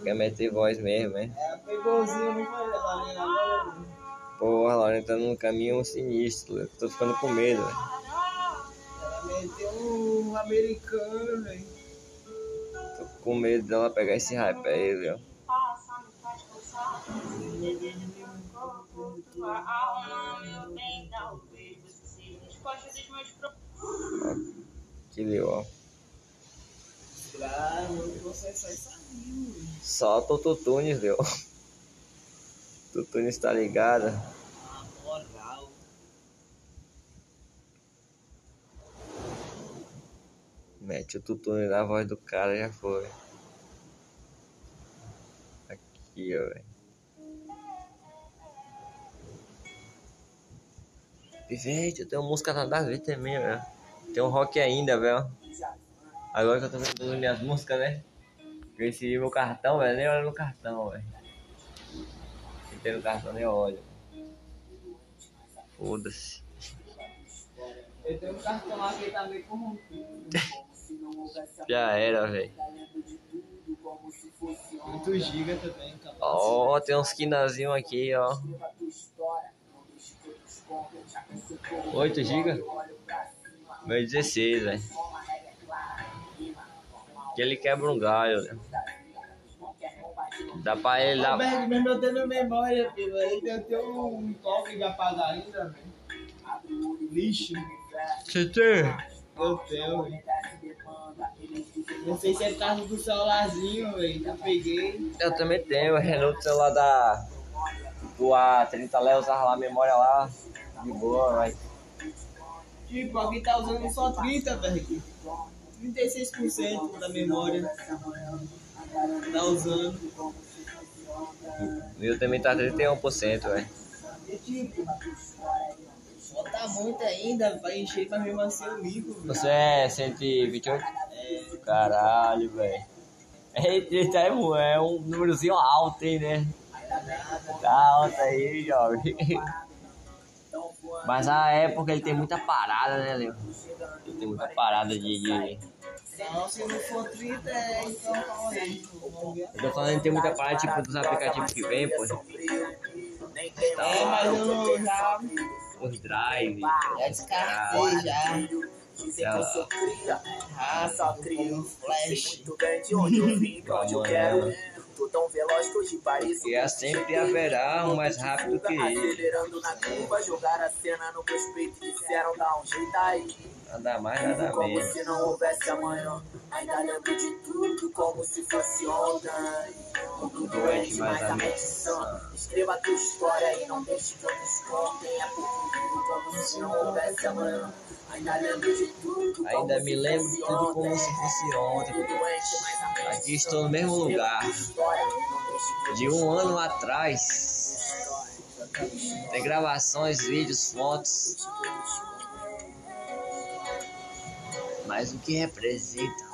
Quer meter voz mesmo, hein? É, pegouzinho, não foi, Lorena? Agora, Porra, Lorena tá num caminho sinistro. Eu tô ficando com medo, velho. ela meteu um americano, velho. Com medo dela pegar esse hype aí, viu? Que legal. Claro, você só. Solta o Tutunes, viu? Tutunes tá ligado? A moral. Mete o Tutunes na voz do cara já foi. Aqui, ó, velho. Pivete, eu tenho música nada a ver também, velho. Tem um rock ainda, velho. Agora que eu tô vendo todas as minhas músicas, né? Eu recebi meu cartão, velho. Nem olho no cartão, velho. Se tem no cartão, nem olho. Foda-se. Eu tenho um cartão lá que tá meio corrompido. Já era, velho. 8 GB também. Ó, tem uns quinazinhos aqui, ó. 8 GB? Meu 16, velho. Que ele quebra um galho, né? Dá pra ele dar. Berg, mesmo eu tenho memória, filho. Aí eu tenho um toque de apagar ainda, velho. Lixo. Você tem? Eu tenho. Não sei se é por causa do celularzinho, velho. que Eu peguei. Eu também tenho, é no celular da. Do A30 Léo, usava lá a memória lá. De boa, vai. Tipo, alguém tá usando só 30, velho. 36% da memória. Tá usando. O meu também tá 31%, velho. E tipo, falta muito ainda pra encher pra mesmo assim o livro, velho. Você é 128? Caralho, velho. Eita, é um- é um númerozinho alto, hein, né? Tá alto aí, jovem. Mas a época ele tem muita parada, né, Leo? Ele tem muita parada de. de... Não, se não for 30, é então calma aí. Eu tô falando que tem muita parada tipo dos aplicativos que vem, pô. É, mas eu já, Os drive. já descartei já. Já, Rápido, como flash. Muito bem de onde eu vim, pra onde eu quero ir. Tô tão veloz que hoje pareço E é sempre haverá um mais rápido que ele. Acelerando na curva, jogar a cena no meus peitos disseram dá um jeito aí. Nada mais, nada como menos. se não houvesse amanhã. Ainda lembro de tudo como se fosse ontem. Mundo doente, mas a mente sã. Escreva a tua história e não deixe que outros contem. É porque vivo como se não houvesse amanhã. Ainda lembro de tudo como Ainda me se lembro fosse tudo como ontem. se fosse ontem. A mente Aqui estou no mesmo lugar. De um ano atrás. Tem gravações, vídeos, fotos. Mas o que representa?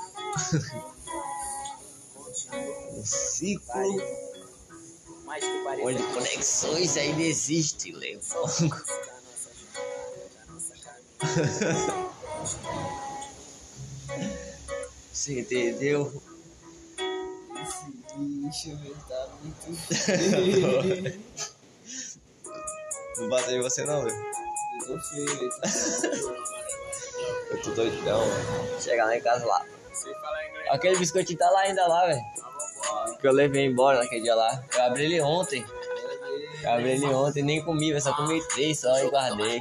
Um ciclo onde conexões ainda existem, Leongo. Você entendeu? Esse bicho, velho, tá muito feio. Não bateu em você não, velho. Eu tô feio, velho. tá- Eu tô doidão, velho. Chegar lá em casa lá. Aquele biscoitinho tá lá ainda lá, velho. Que eu levei embora naquele dia lá. Eu abri ele ontem. Eu abri ele ontem, nem comi. Só comi três só e guardei.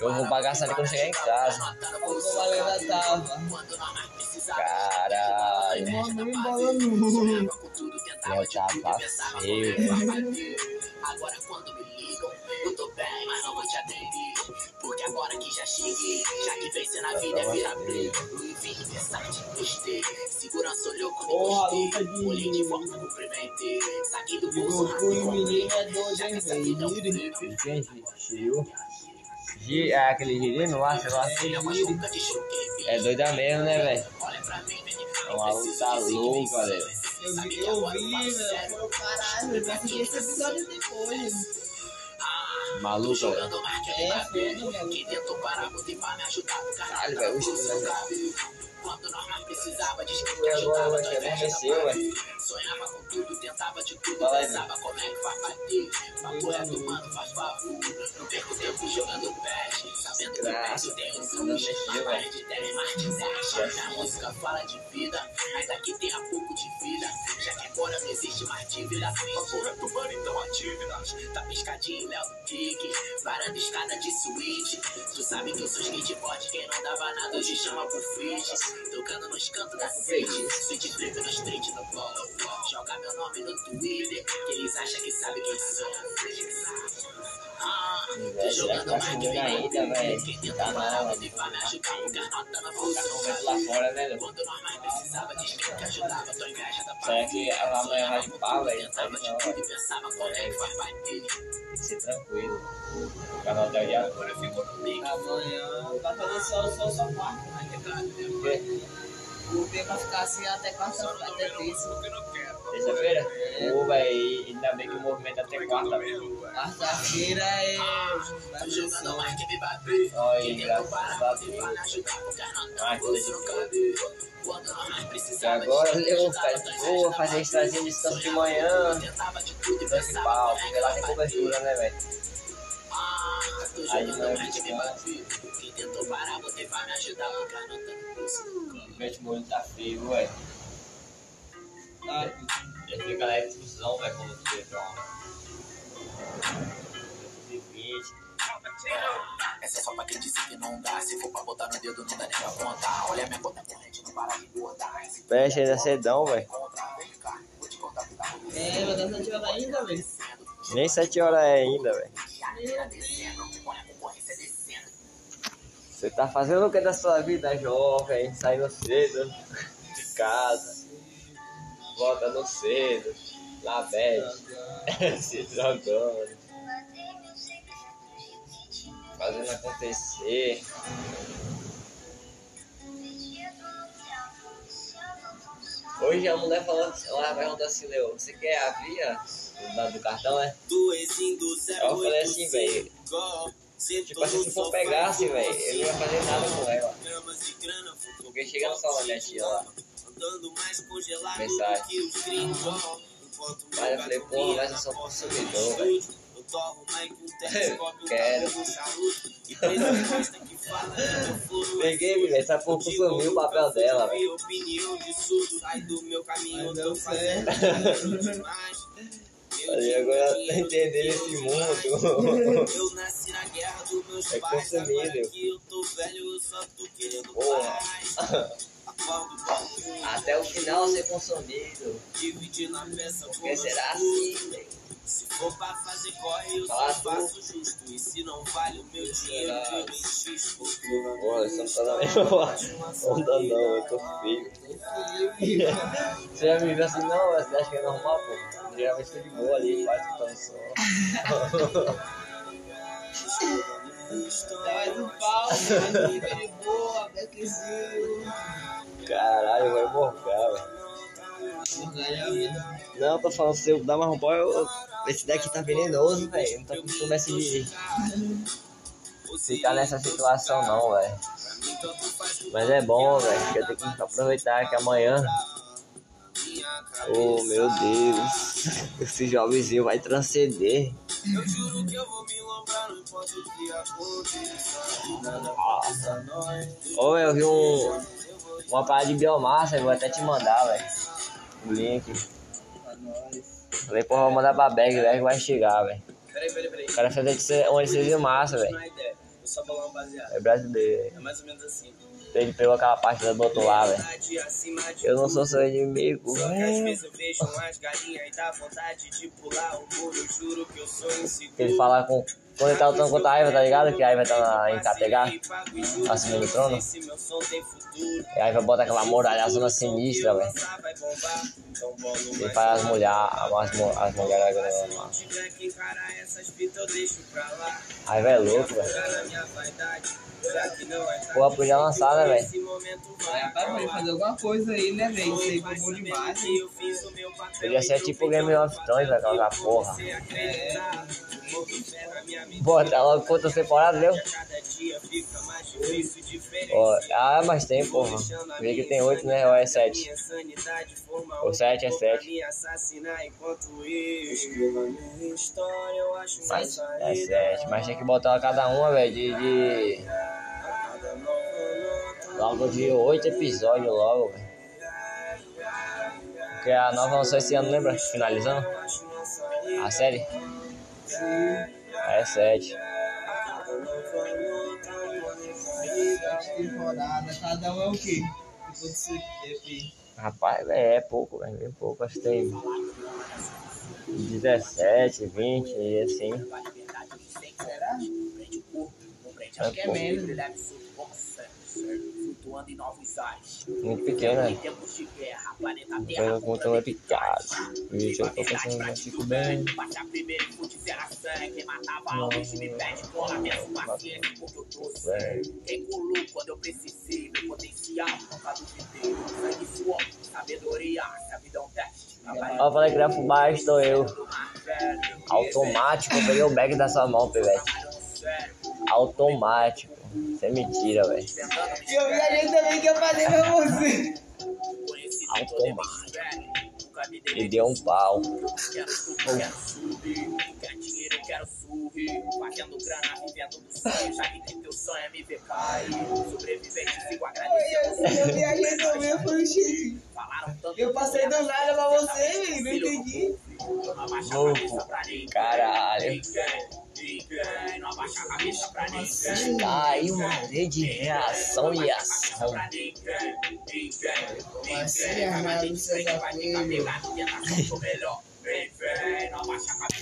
Eu vou bagaçar ele quando chegar em casa. Tava. Caralho. Mano. Eu tava feio, velho. Agora que já cheguei, já que vencer na vida é virar play. Louis V, Versace, gostei. Segurança olhou quando encostei. Olhei de volta, cumprimentei. Saquei do bolso, e rasguei, menino é doido, Já que essa vida é um flip. Quem? Gil? Gil, é aquele girino lá, sei lá. Ele é. É doida mesmo, né, velho? Olha pra mim, menino. É uma luta louca, velho. Eu vi, vi, velho. Caralho, eu assisti esse episódio depois. Maluco, velho. Jogando marca de É. Que tentou parar você pra me ajudar. Caralho, velho, o Quando nós mais precisava de quem E te ajudava, que da velho? Sonhava com tudo, tentava de tudo, Fala aí, pensava como é que vai bater. Papo reto, mano, faz favor. Não perco tempo jogando pés, sabendo que o peito tem os mexeu, Mas parede de ter mais desastre. A música fala de vida, mas aqui tem a pouco de vida. Já que agora não existe mais dívida. Papo reto, mano, então a dívida. Tá piscadinho, Léo do Kick. Varanda, escada de suíte. Tu sabe que eu sou skateboard, quem não dava nada hoje chama pro fit. Tocando nos cantos da city. Suíte preto no street no polo. Joga meu nome no Twitter, que eles acham que sabe quem sou. Ah, tô jogando mais que bem ainda, velho. Quem tenta parar, você vai me ajudar, porque a nota não lá funciona. fora, né, velho? Quando nós mais precisava inveja da Será que ela amanhã vai limpar, velho? Tentava Não, de não, tudo velho. e pensava como é que vai bater. Tem que ser tranquilo. O canal tá aí agora, vai vai. Terça-feira? Pô, velho, ainda bem que o movimento é até quarta. Quarta-feira é. Vai Tô ser jogando só. mais que me bater. Olha, graças a vai Deus. Ai, de mais E de agora eu vou fazer extrazinho de descanso de manhã. De Dois de pau, porque que lá vai tem cobertura, né, velho? Ah, tô Aí jogando não mais que me descanso. bater. Quem tentou parar, você vai me ajudar, porque a nota não funciona. O molho tá feio, velho. Tá, Ele fica na extrusão, velho, quando você vê um. 220. Essa é só pra quem disse que não dá. Se for pra botar no dedo, não dá nem pra contar. Olha minha conta corrente, não para de engordar. Fecha ainda cedão, velho. o que tá É, vai dar sete horas ainda, velho. Nem 7 horas é ainda, velho. a descendo. Você tá fazendo o que da sua vida, jovem? Saindo cedo de casa, voltando cedo, na bad, se drogando, fazendo acontecer. Hoje a mulher falando, ela perguntou assim, Leo, você quer a via do, do cartão, é? Eu falei assim, velho, tipo assim, se for pegasse, velho, eu não ia fazer nada com ela. Porque chega no salão minha tia lá, mensagem. Mas eu falei, porra, mas eu sou consumidor, velho. Quero. Peguei, velho, essa porra consumiu o papel dela, velho. Mas deu certo. Aí agora ela tá entendendo esse mundo. É consumido. Porra. Até o final ser consumido. Porque será assim, velho. Se for pra fazer corre, eu Fala só tu. faço justo. E se não vale o meu dinheiro, eu insisto. Porra, você não tá na mesma onda não, eu tô feio. Você já me viu assim, não, você acha que é normal, pô? Geralmente tô de boa ali, quase escutando som. Dá mais um pau, de boa, bequezinho. Caralho, vai morgar, velho. Não, tô falando, se eu dar mais um eu... esse daqui tá venenoso, velho. Não tô acostumado a esse... ficar nessa situação, não, velho. Mas é bom, velho, porque eu tenho que aproveitar que amanhã. Oh, meu Deus. Esse jovenzinho vai transcender. Eu juro que eu vou me lembrar, não importa o que aconteça. Nada Nossa. Ô, eu vi um, uma parada de biomassa, eu vou até te mandar, velho. O link. Falei, porra, vou mandar pra Bag, Bag vai chegar, velho. Peraí, peraí, peraí. O cara fez de ser- um de massa, velho. é brasileiro. É mais ou menos assim. Ele pegou aquela parte do outro lá, velho. Eu não sou seu inimigo, Só que às velho. vezes eu vejo umas galinhas e dá vontade de pular o muro. Juro que eu sou inseguro. Ele fala com. Quando ele tá lutando contra a Aiva, tá ligado? Que a Aiva tá na, em Categar, acima do trono. E a Aiva bota aquela muralha zona sinistra, velho. Mais faz as mulheres, as, mu- as mulheres agregando lá. tiver que encarar essas fitas, eu deixo pra lá. A Aiva é louco, velho. É Porra, podia lançar, né, velho? É, para ele fazer alguma coisa aí, né, velho? Isso aí foi bom demais. Podia ser tipo Game of Thrones, velho, aquela porra. Você tá logo quantas temporadas, deu? Ah, mas tem, porra. Vê que tem oito, né? Ou é sete? Minha sanidade forma O sete é sete. Mas, é sete. Mas tem que botar cada uma, velho, de, Logo de oito episódios, logo. Porque a nova lançou esse ano, lembra? Finalizando a série. É sete. Cada. Temporada, um é o quê? Rapaz, velho, é pouco, velho, bem pouco. Acho que tem 17, 20 e assim. Será? É que é menos. Em novos ares. Muito pequeno, né? Em tempos de guerra, planeta Terra um epicado. Vixe, eu tô pensando bem. Baixa primeiro e sangue. Quem matava a me pede cola, peço paciência, porque eu tô Velho. Quem colou quando eu precisei, meu potencial, nunca duvidei. Sangue suor, sabedoria, a é um teste. Ó, eu falei que ia fumar, estou eu. Automático, eu peguei o bag da sua mão, pivete. Automático. Isso é mentira, velho. E eu viajei também que eu falei pra você. Automático. E deu um pau. Quero subir, quero subir, quero dinheiro, quero subir. Fazendo grana, vivendo do sonho. Já vi que teu sonho é me ver cair. Sobrevivente, sigo agradecendo. Eu viajei também, gente. Falaram tanto. Eu passei do nada pra você. Não entendi. Ninguém. Caralho. Ninguém, ninguém. Não abaixa a cabeça pra ninguém. Tá aí uma lei de reação e ação. Você já o.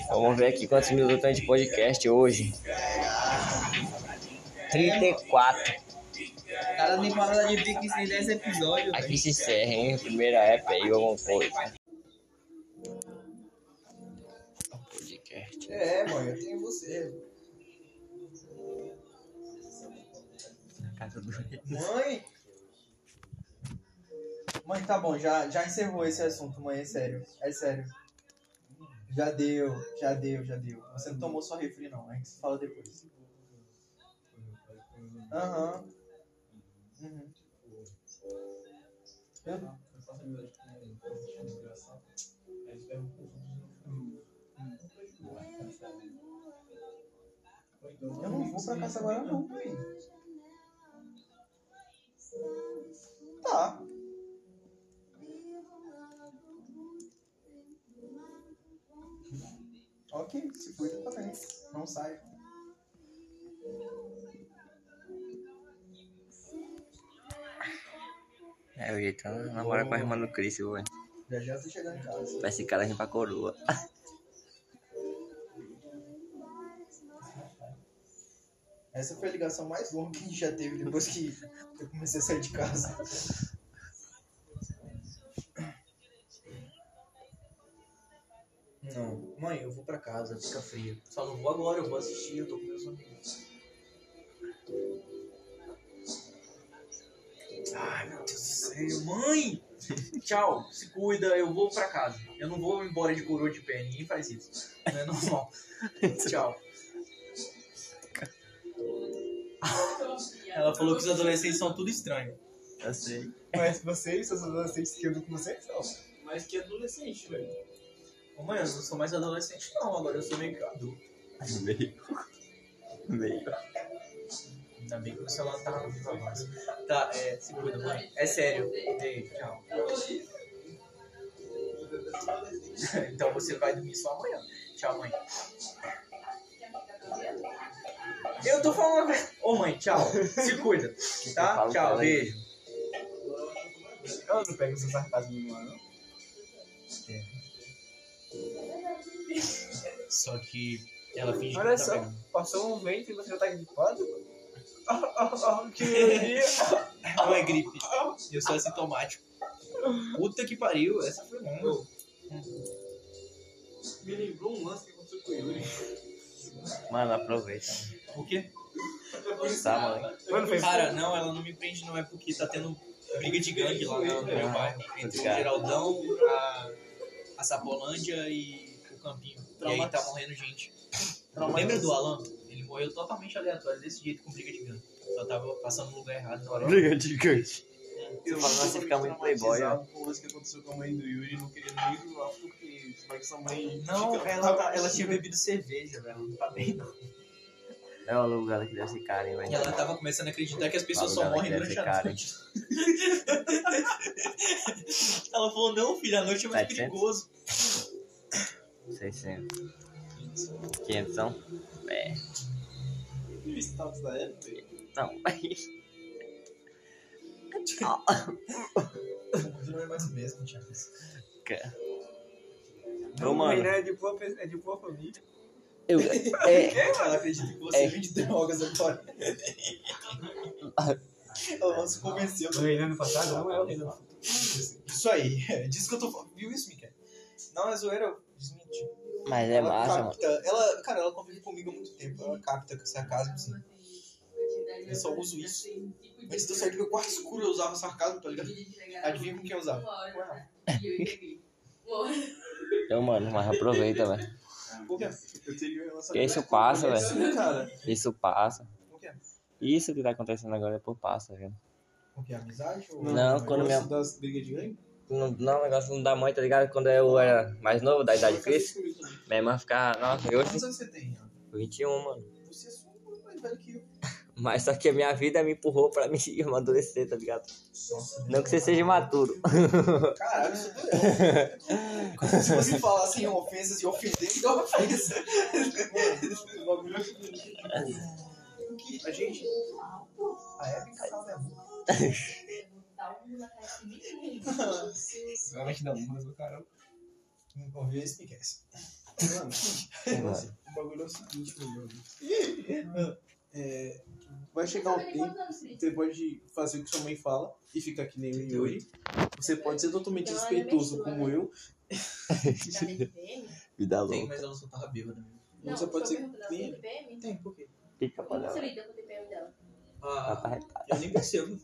Vamos ver aqui quantos minutos tem de podcast hoje. 34. Cada temporada de Pique tem 10 episódios. Aqui se encerra, hein? Primeira app aí, alguma coisa. É, mãe, eu tenho você. Mãe! Mãe, tá bom, já, já encerrou esse assunto, mãe, é sério. É sério. Já deu, já deu, já deu. Você não tomou só refri, não. A gente se fala depois. Aham. Uhum. Eu- Eu não vou pra casa agora, não. Tá. Ok, se cuida também. Não sai. É, o jeito é namorar com a irmã do Cris, velho. Já já tô chegando em casa. Esse cara vir pra coroa. Essa foi a ligação mais longa que a gente já teve depois que eu comecei a sair de casa. Não, mãe, eu vou pra casa, fica frio. Só não vou agora, eu vou assistir, eu tô com meus amigos. Ai, meu Deus do céu, mãe! Tchau, se cuida, eu vou pra casa. Eu não vou embora de coroa de pé, ninguém faz isso. Não é normal. Tchau. Ela falou que os adolescentes são tudo estranho. Eu sei. Mas vocês, seus adolescentes que andam com vocês, são. Mas que adolescente, velho. Ô, mãe, eu não sou mais adolescente, não. Agora eu sou meio que adulto. Meio. Meio. Ainda bem que o celular tá no viva voz. Tá, é, se cuida, mãe. É sério. Beijo, tchau. então você vai dormir só amanhã. Tchau, mãe. Eu tô falando. Ô, mãe, tchau. Se cuida. Tá? Tchau, beijo. Ela não pega o seu sarcasmo no ar, não? Só que ela finge que Olha não tá só, pegando. passou um vento e você já tá gripado? Ah, ah, ah, que ironia! Não é gripe. Eu sou assintomático. Puta que pariu, essa foi longa. Me lembrou um lance que aconteceu com o Yuri. Mano, aproveita. O quê? Tá. Mano, Cara, não, ela não me prende, não. É porque tá tendo briga de gangue lá no meu bairro. Entre o Geraldão, a, a Sapolândia e o Campinho. E aí tá morrendo gente. Lembra do Alan? Ele morreu totalmente aleatório, desse jeito, com briga de gangue. Só tava passando no lugar errado na hora. Briga gigante. Você fala, nossa, você fica muito playboy, ó. com o lance que aconteceu com a mãe do Yuri, não queria nem ir lá porque vai que sua mãe. Não, ela, tá- ela tinha bebido cerveja, velho. Não tá bem, não. É o lugar que deve ser Karen, E velho. ela tava começando a acreditar que as pessoas só morrem durante a noite. ela falou, não, filho, a noite é mais 700? perigoso. 600. 500 são? É. E o status da velho? Não. Não é mais o mesmo, Thiago. Ô, mano. né? É de boa, pe- é de boa família. Eu, é, Ela acredita que você É. vende drogas agora. Ela se convenceu. O rei do ano passado não é o do ano Isso aí, é disso que eu tô falando. Viu isso, Mika? Não, é zoeira, eu desmenti. mas é ela massa, mano. capta, ela, cara, ela convive comigo há muito tempo. Ela capta que sarcasmo, assim. Eu só uso isso. Antes de eu sair do meu quarto escuro, eu usava sarcasmo, tá ligado? Adivinha com quem eu usava? Com ela. Então, mano, mas aproveita, velho. Por? Eu relacionamento. Porque isso passa, velho. Isso passa. Por? Isso que tá acontecendo agora depois passa, velho. Por quê? Amizade? Ou... Não, quando minha- das brigas de gangue? Não, não, o negócio não dá mãe, tá ligado? Quando eu era mais novo, da idade de Cristo, minha irmã ficava, nossa, eu Quantos anos você tem? Ian? 21, mano. Você é Mas só que a minha vida me empurrou pra mim amadurecer, tá ligado? Não que você seja imaturo. Caralho, isso doeu. Como se você falasse em ofensas e ofender me dá uma ofensa. O bagulho é o seguinte. A gente. A época tava minha boca. Realmente não, mas o caramba. Ver esse Piquet. Mano, o bagulho é o seguinte, meu mano. É, vai chegar um tempo que você pode fazer o que sua mãe fala e ficar que nem o Yuri. Você pode ser totalmente respeitoso como eu. Vida Tem, louca. mas ela só tava bêbada mesmo. Ou você pode ser ele. Tem, por quê? Fica pra ela. lida com o TPM dela? Ela tá Ah, retada. eu nem percebo.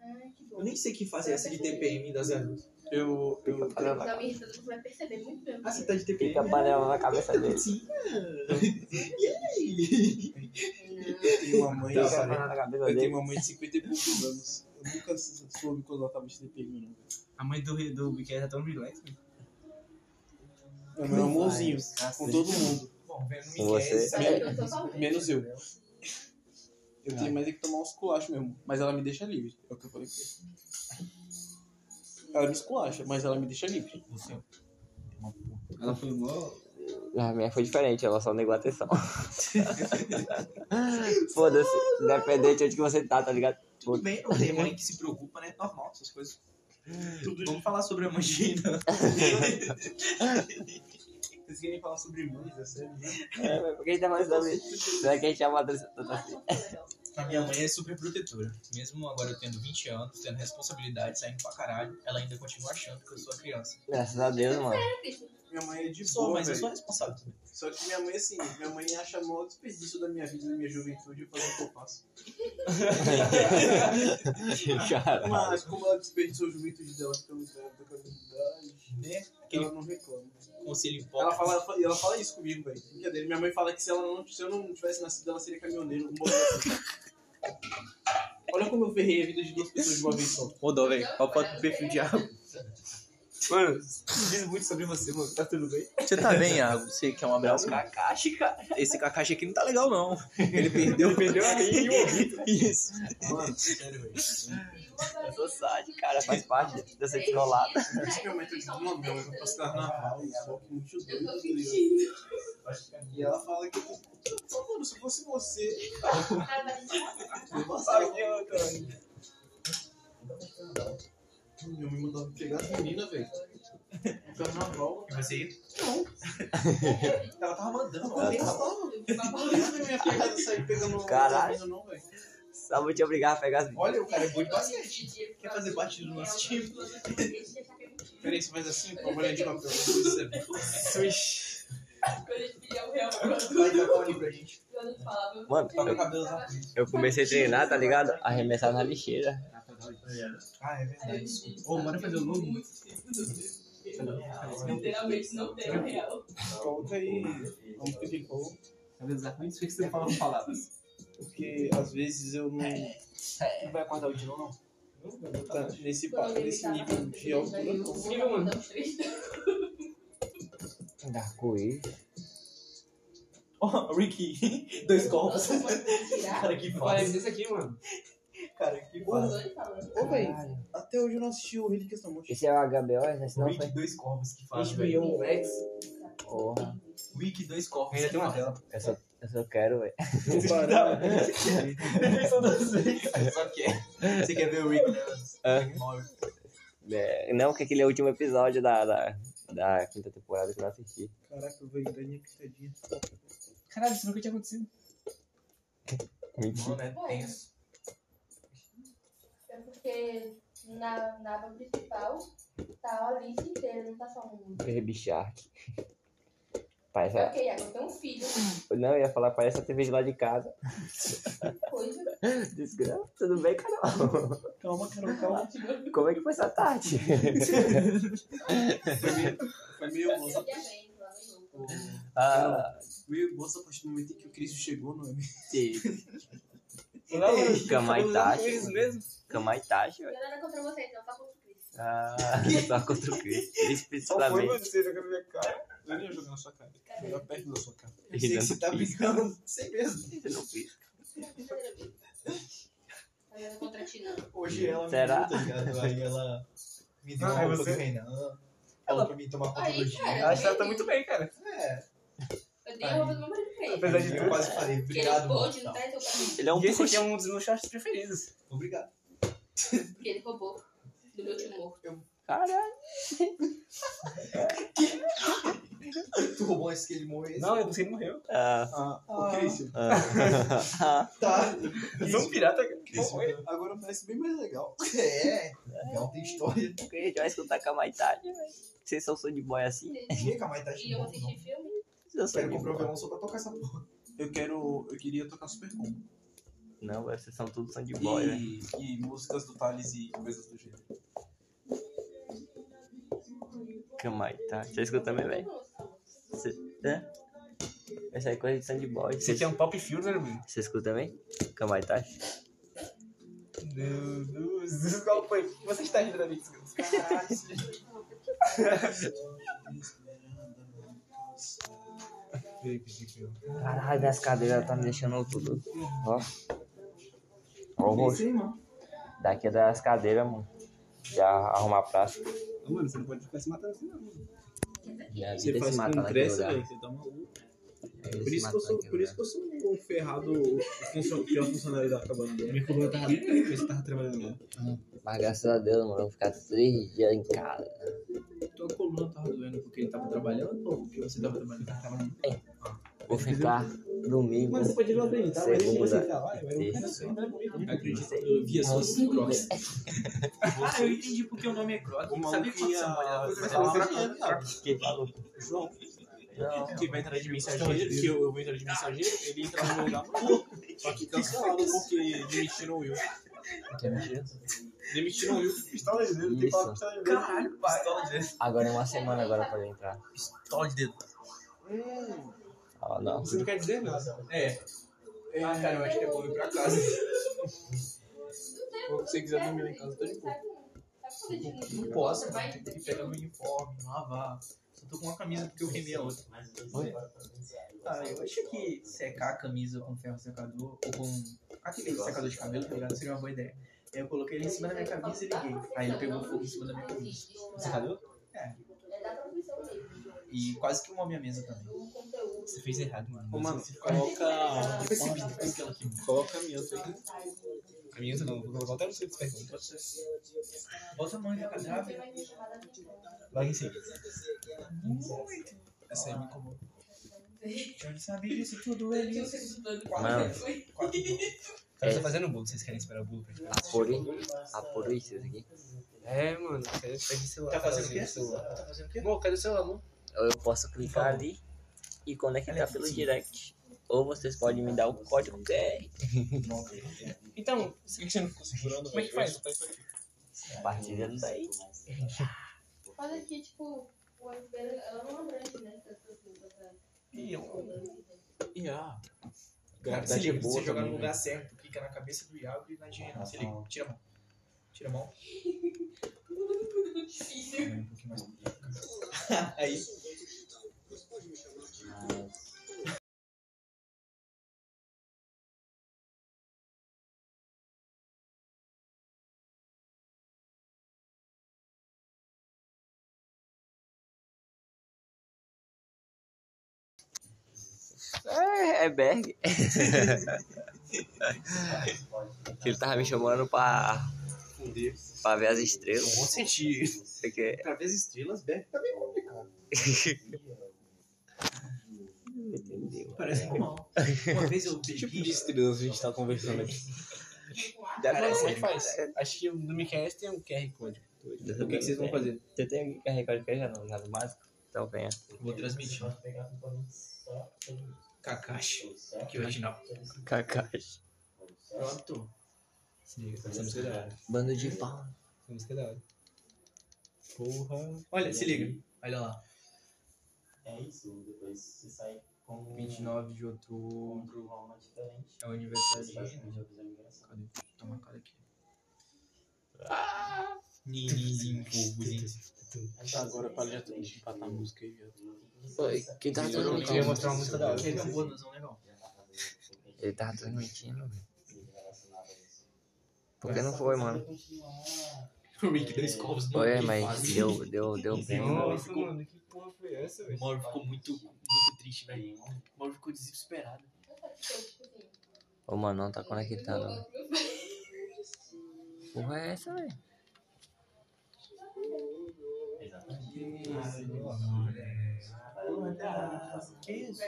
Ai, que bom. Eu nem sei que fase é essa de TPM das garotas. Eu, eu, Fica pra ela. Me irritando, você vai perceber muito bem. Ah, você tá de TPM? Fica a panela na cabeça dele. Sim. eu tenho uma mãe, Fica a cara. panela na cabeça Eu tenho dele. uma mãe de 50 e poucos anos. Eu nunca soube quando ela tava de TPM, não. A mãe do, do Biquet é tão relax. É meu amorzinho, com todo mundo. Bom, vendo você. Falando? Menos eu. Eu tenho mais é que tomar uns culachos mesmo. Mas ela me deixa livre. É o que eu falei pra ele. Ela me esculacha, mas ela me deixa livre. Você. Ela foi mó. A minha foi diferente, ela só negou a atenção. Foda-se, independente de onde que você tá, tá ligado? Tudo bem, não tem mãe que se preocupa, né? Normal, essas coisas. Vamos falar sobre a Mangina. Vocês querem falar sobre mães, é sério? É, mas por que a gente tá falando sobre isso? Será que a gente amadureceu tanto assim? A minha mãe é super protetora. Mesmo agora eu tendo 20 anos, tendo responsabilidade, saindo pra caralho, ela ainda continua achando que eu sou a criança. Graças a Deus, mano. Minha mãe é de Sou, boa, mas eu velho. sou responsável também. Só que minha mãe, assim, minha mãe acha maior desperdício da minha vida, da minha juventude, eu fazer o que eu faço. Mas como ela desperdiçou a juventude dela pelo tempo da caminhidade, Né? ela não reclama. Conselho Ela hipócrita. fala, ela fala- e ela fala isso comigo, velho. Brincadeira. Minha mãe fala que se, ela não, se eu não tivesse nascido, ela seria bagulho assim. Olha como eu ferrei a vida de duas pessoas de uma vez só. Rodou, velho. Olha a do perfil de Iago. Mano, diz muito sobre você, mano. Tá tudo bem? Você tá bem, Iago? Você quer um abraço? Kakashi, cara. Esse Kakashi aqui não tá legal, não. Ele perdeu, perdeu aí e o ouvido. Isso. Mano, sério, velho. Eu sou sad, cara. Faz parte dessa descolada. Tá dizendo, não, meu, eu faço carnaval, só que muito doido. tá ligado? E ela fala que, pô, mano, se fosse você, eu passava. Minha mãe mandava pegar as meninas, velho. No carnaval. E você ia? Ela tava mandando, nem tava. Não lembro minha pegada sair pegando Caralho. as meninas, não, velho. Só vou te obrigar a pegar as Olha, o cara é bom de basquete. Quer fazer parte do nosso time? Peraí, você faz assim, com a mulher de papel. Swish. Vai dar cone pra gente. Mano, Toca o eu, eu comecei a treinar, tá ligado? Arremessar na lixeira. Ah, é verdade. Ô, bora fazer o logo? Literalmente não tem o real. Coloca aí. Vamos pedir call. Sabe exatamente o que você fala com palavras. Porque às vezes eu não. Não vai acordar o Dino, não? Tá nesse, pa- nesse nível de altura, não. Arco-íris. Ó, Ricky. Dois copos. Cara, que Olha, fácil. desse aqui, mano. Cara, que fácil. ô, velho, até hoje eu não assisti o Relíquias da Morte. Esse é o HBO, né? Senão Rick, foi. dois corvos, que fácil, HBO. Max. Porra. Rick, dois corvos. Ainda tem uma tela. Eu só, eu só quero, velho. Vou. Só quer. Você quer ver o Rick, né? É, não, que aquele é o último episódio da, da, da quinta temporada que eu não assisti. Caraca, velho, daninha pitadinha. Caralho, isso nunca tinha acontecido. Mentira. Não, né? Tenso. Porque na, na aba principal tá a lista inteira, não tá só um. Baby Shark. Parece a... ok, agora tem um filho, Não, eu ia falar, parece a TV de lá de casa. coisa. Desgraça, tudo bem, Carol? Calma, Carol, calma. Como é que foi essa tarde? Foi meio moça. ah, Meio moça a partir do momento em que o Cristo chegou, não é? Mesmo. Camaitachi, velho. Nada contra vocês, não, só contra o Cristo. Ah, só contra o Cristo. Cristo Qual foi? Você jogando na minha cara? Eu nem ia jogar na sua cara. Jogar perto da sua cara. Eu sei que você tá brincando. Sei mesmo. Você não pisca. Contra ti, não. Hoje ela Será? me tá ligado? Aí ela me deu Ah, uma é roupa você? do Renan. Falou pra mim tomar conta do dia. cara. Eu acho que ela tá muito bem, cara. É, Eu dei a roupa do meu marido pra ele. Apesar de eu quase falei, Porque ele obrigado, pôde, mano. não Tá. pra mim. Ele é um E esse aqui é um dos meus shorts preferidos. Obrigado. Porque ele roubou do meu tio morto. Caralho. Tu roubou esse que ele morreu? Não, eu não sei ele morreu. Ah, Ah, o Cristo. ah. Tá. Eu sou um pirata. Cristo. Agora parece bem mais legal. É. Não tem história. Porque a gente vai escutar Camaitachi, velho. Vocês são som de boy assim? E eu assisti filme. São Quero comprar violão só pra tocar essa porra. Eu quero. Eu queria tocar Super Combo. Não, vocês são tudo de boy, velho. E, e músicas do Thales e coisas do gênero. Camaitachi. Você escuta também, velho? Você... Hã? Essa é coisa de de boy. Esse aqui é um top filter, velho. Você escuta também? Camaitachi? Meu Deus. Qual foi? Você está rindo da minha desgraça. Caralho, minhas cadeiras tá me deixando tudo. Ó. Ó o rosto. Daqui é das cadeiras, mano. Já arrumar a praça. Mano, você não pode ficar se matando assim, não. Já vi Você desse faz matar com naquele lugar. velho. Você tá maluco. Já vi Por desse isso, que eu matar sou, naquele por isso que eu sou um ferrado funcio- pior funcionário da cabana. Minha coluna tava pra você tava trabalhando lá. lugar. Mas graças a Deus, mano, eu vou ficar três dias em casa. Tua coluna tava doendo porque ele tava trabalhando ou porque você tava trabalhando? Tava trabalhando. Vou ficar domingo, Mas você pode não acreditar, mas nem você eu quero terça. saber, né. Eu acredito, eu vi as suas crocs. Ah, eu entendi porque o nome é croc. O Sabia que quando você ia- molha Mas você eu falou? João, Não. que vai entrar de mensageiro, que eu, eu vou entrar de mensageiro, ele entra no meu lugar. Só que cancelaram porque demitiram o Will. Quer mentira? Demitiram o Will. Pistola de dedo, tem que falar pistola de dedo. Caralho, pai. Pistola de dedo. Agora é uma semana agora pra ele entrar. Pistola de dedo. Hum, Ah, não. você não quer dizer nada. É. Ah, cara, eu acho que é bom ir pra casa. Se você quiser dormir lá em casa, tá de boa. Não posso. Tem que pegar meu uniforme, lavar. Só tô com uma camisa porque eu queimei a outra. Oi? Ah, eu acho que secar a camisa com ferro secador ou com aquele secador de cabelo, tá ligado? Seria uma boa ideia. Aí eu coloquei ele em cima da minha camisa e liguei. Aí ele pegou fogo em cima da minha camisa. Secador? É. E quase queimou a minha mesa também. Você fez errado, mano. Ô, mano, Eu coloca. percebi depois que ela queimou. Coloca a minha aí. A minha não, vou colocar até no seu pergunta. Bota a mão na cadáver. Vai em cima. Essa aí me incomodou. Eu não sabia disso tudo, ele. Mano, Tá você fazendo bolo, vocês querem esperar o bolo pra gente? apurei. Apurei isso aqui. É, mano, cadê o celular? Tá fazendo o Cadê quê? Tá fazendo o quê? Amor, cadê o celular? Ou eu posso clicar ali e conectar pelo direct. Ou vocês podem me dar o código QR. Então, por que você não ficou segurando? Como é que faz? Compartilha daí. Olha aqui, tipo, o espelho, ela não abrange, né? Essas coisas pra- Ih, ah. Cara, se Tá de liga, boa você jogar no lugar certo, clica na cabeça do Iago e na de Renan. Se liga, tira a mão. Tira a mão. Vai um pouquinho mais pra cá. É, é Berg. que ele tava me chamando pra, pra ver as estrelas. Bom sentir. Porque... Pra ver as estrelas, Beck tá bem complicado. Entendeu? Parece normal. Uma vez eu Que tipo de estrelas a gente tá conversando aqui? Cara, Como é que faz? Acho que no Miquel tem um QR Code. O que, que vocês vão fazer? Você tem que carregar que já não, já no básico? Então venha. Vou transmitir. Kakashi. Aqui, original. Kakashi. Pronto. Se liga, essa música é da hora. Bando de pau. Essa música é da hora. Porra. Olha, se liga. Olha lá. É isso, depois você sai com 29 de outubro. É o aniversário de Renan. Cadê? Tá marcado aqui. Ninizinho, fogozinho. Tá, agora para já empatar a música aí, quem tava Eu transmitindo? ia mostrar uma música da hora. Quer ver um legal? Ele tava transmitindo, velho. Por que não foi, mano? O Rick deu escovos no Foi, mas deu, deu, deu bem. Nossa, mano, que porra foi essa, O velho? Mauro ficou muito, muito triste, velho. O Mauro ficou desesperado. Ô, mano, não tá conectando, velho. Porra é essa, velho? Que isso?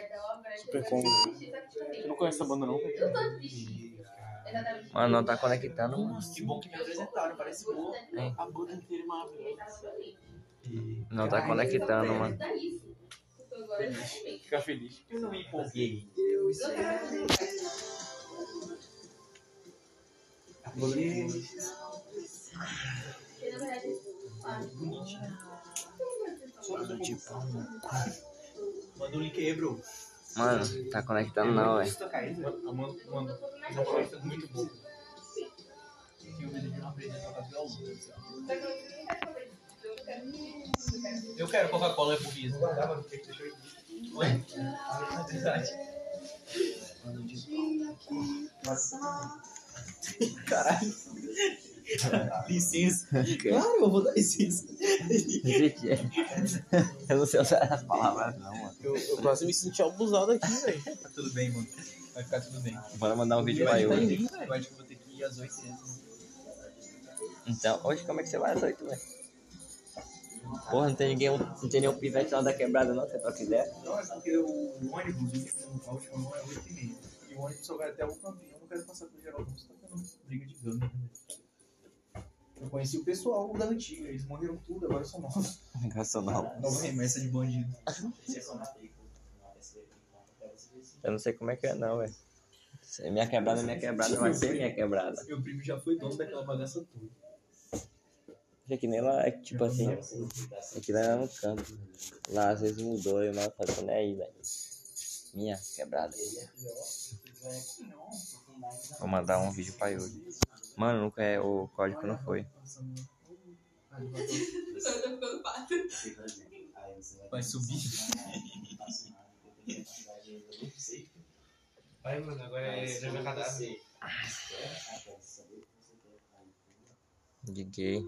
Super combo. Você não conhece essa banda não? Eu tô triste. Exatamente. Mano, não tá conectando, mano. Nossa, que bom que me apresentaram, parece boa. A banda inteira é maravilhosa. Não tá conectando, mano. Também. Fica feliz. Eu não me empolguei. Não quero Bando de pau. Manda o link aí, bro. Mano, tá conectando não, velho. É não. Eu quero Coca-Cola é no? É verdade. Caralho. Licença. Claro, eu vou dar licença. Gente, eu não sei usar as palavras, não, mano. Eu, eu quase me senti abusado aqui, velho. Tá tudo bem, mano. Vai ficar tudo bem. Bora mandar um vídeo Eu pra acho, eu. eu acho que eu vou ter que ir às 8 h Então, hoje como é que você vai às 8, velho? Porra, não tem ninguém, não tem nenhum pivete lá da quebrada não, se tu quiser. Não, é porque o ônibus, a última mão é 8 e meia. E o ônibus só vai até o campinho. Eu não quero passar por geral, não. Você tá tendo briga de gangue, né? Eu conheci o pessoal da antiga, eles morreram tudo, agora são novos. Engraçado. Nova remessa de bandido. Eu não sei como é que é não, velho. É Minha quebrada, minha quebrada, vai ser minha quebrada. Meu primo já foi dono daquela bagaça toda. É que nem lá, é que, tipo assim, é que lá era no canto. Lá às vezes mudou, eu não falei, tô nem aí, velho. Minha quebrada. Vou mandar um vídeo pra Yuri. Mano, nunca é, o código não foi. Vai subir. Vai, mano, agora é jogar cadáver. Liguei.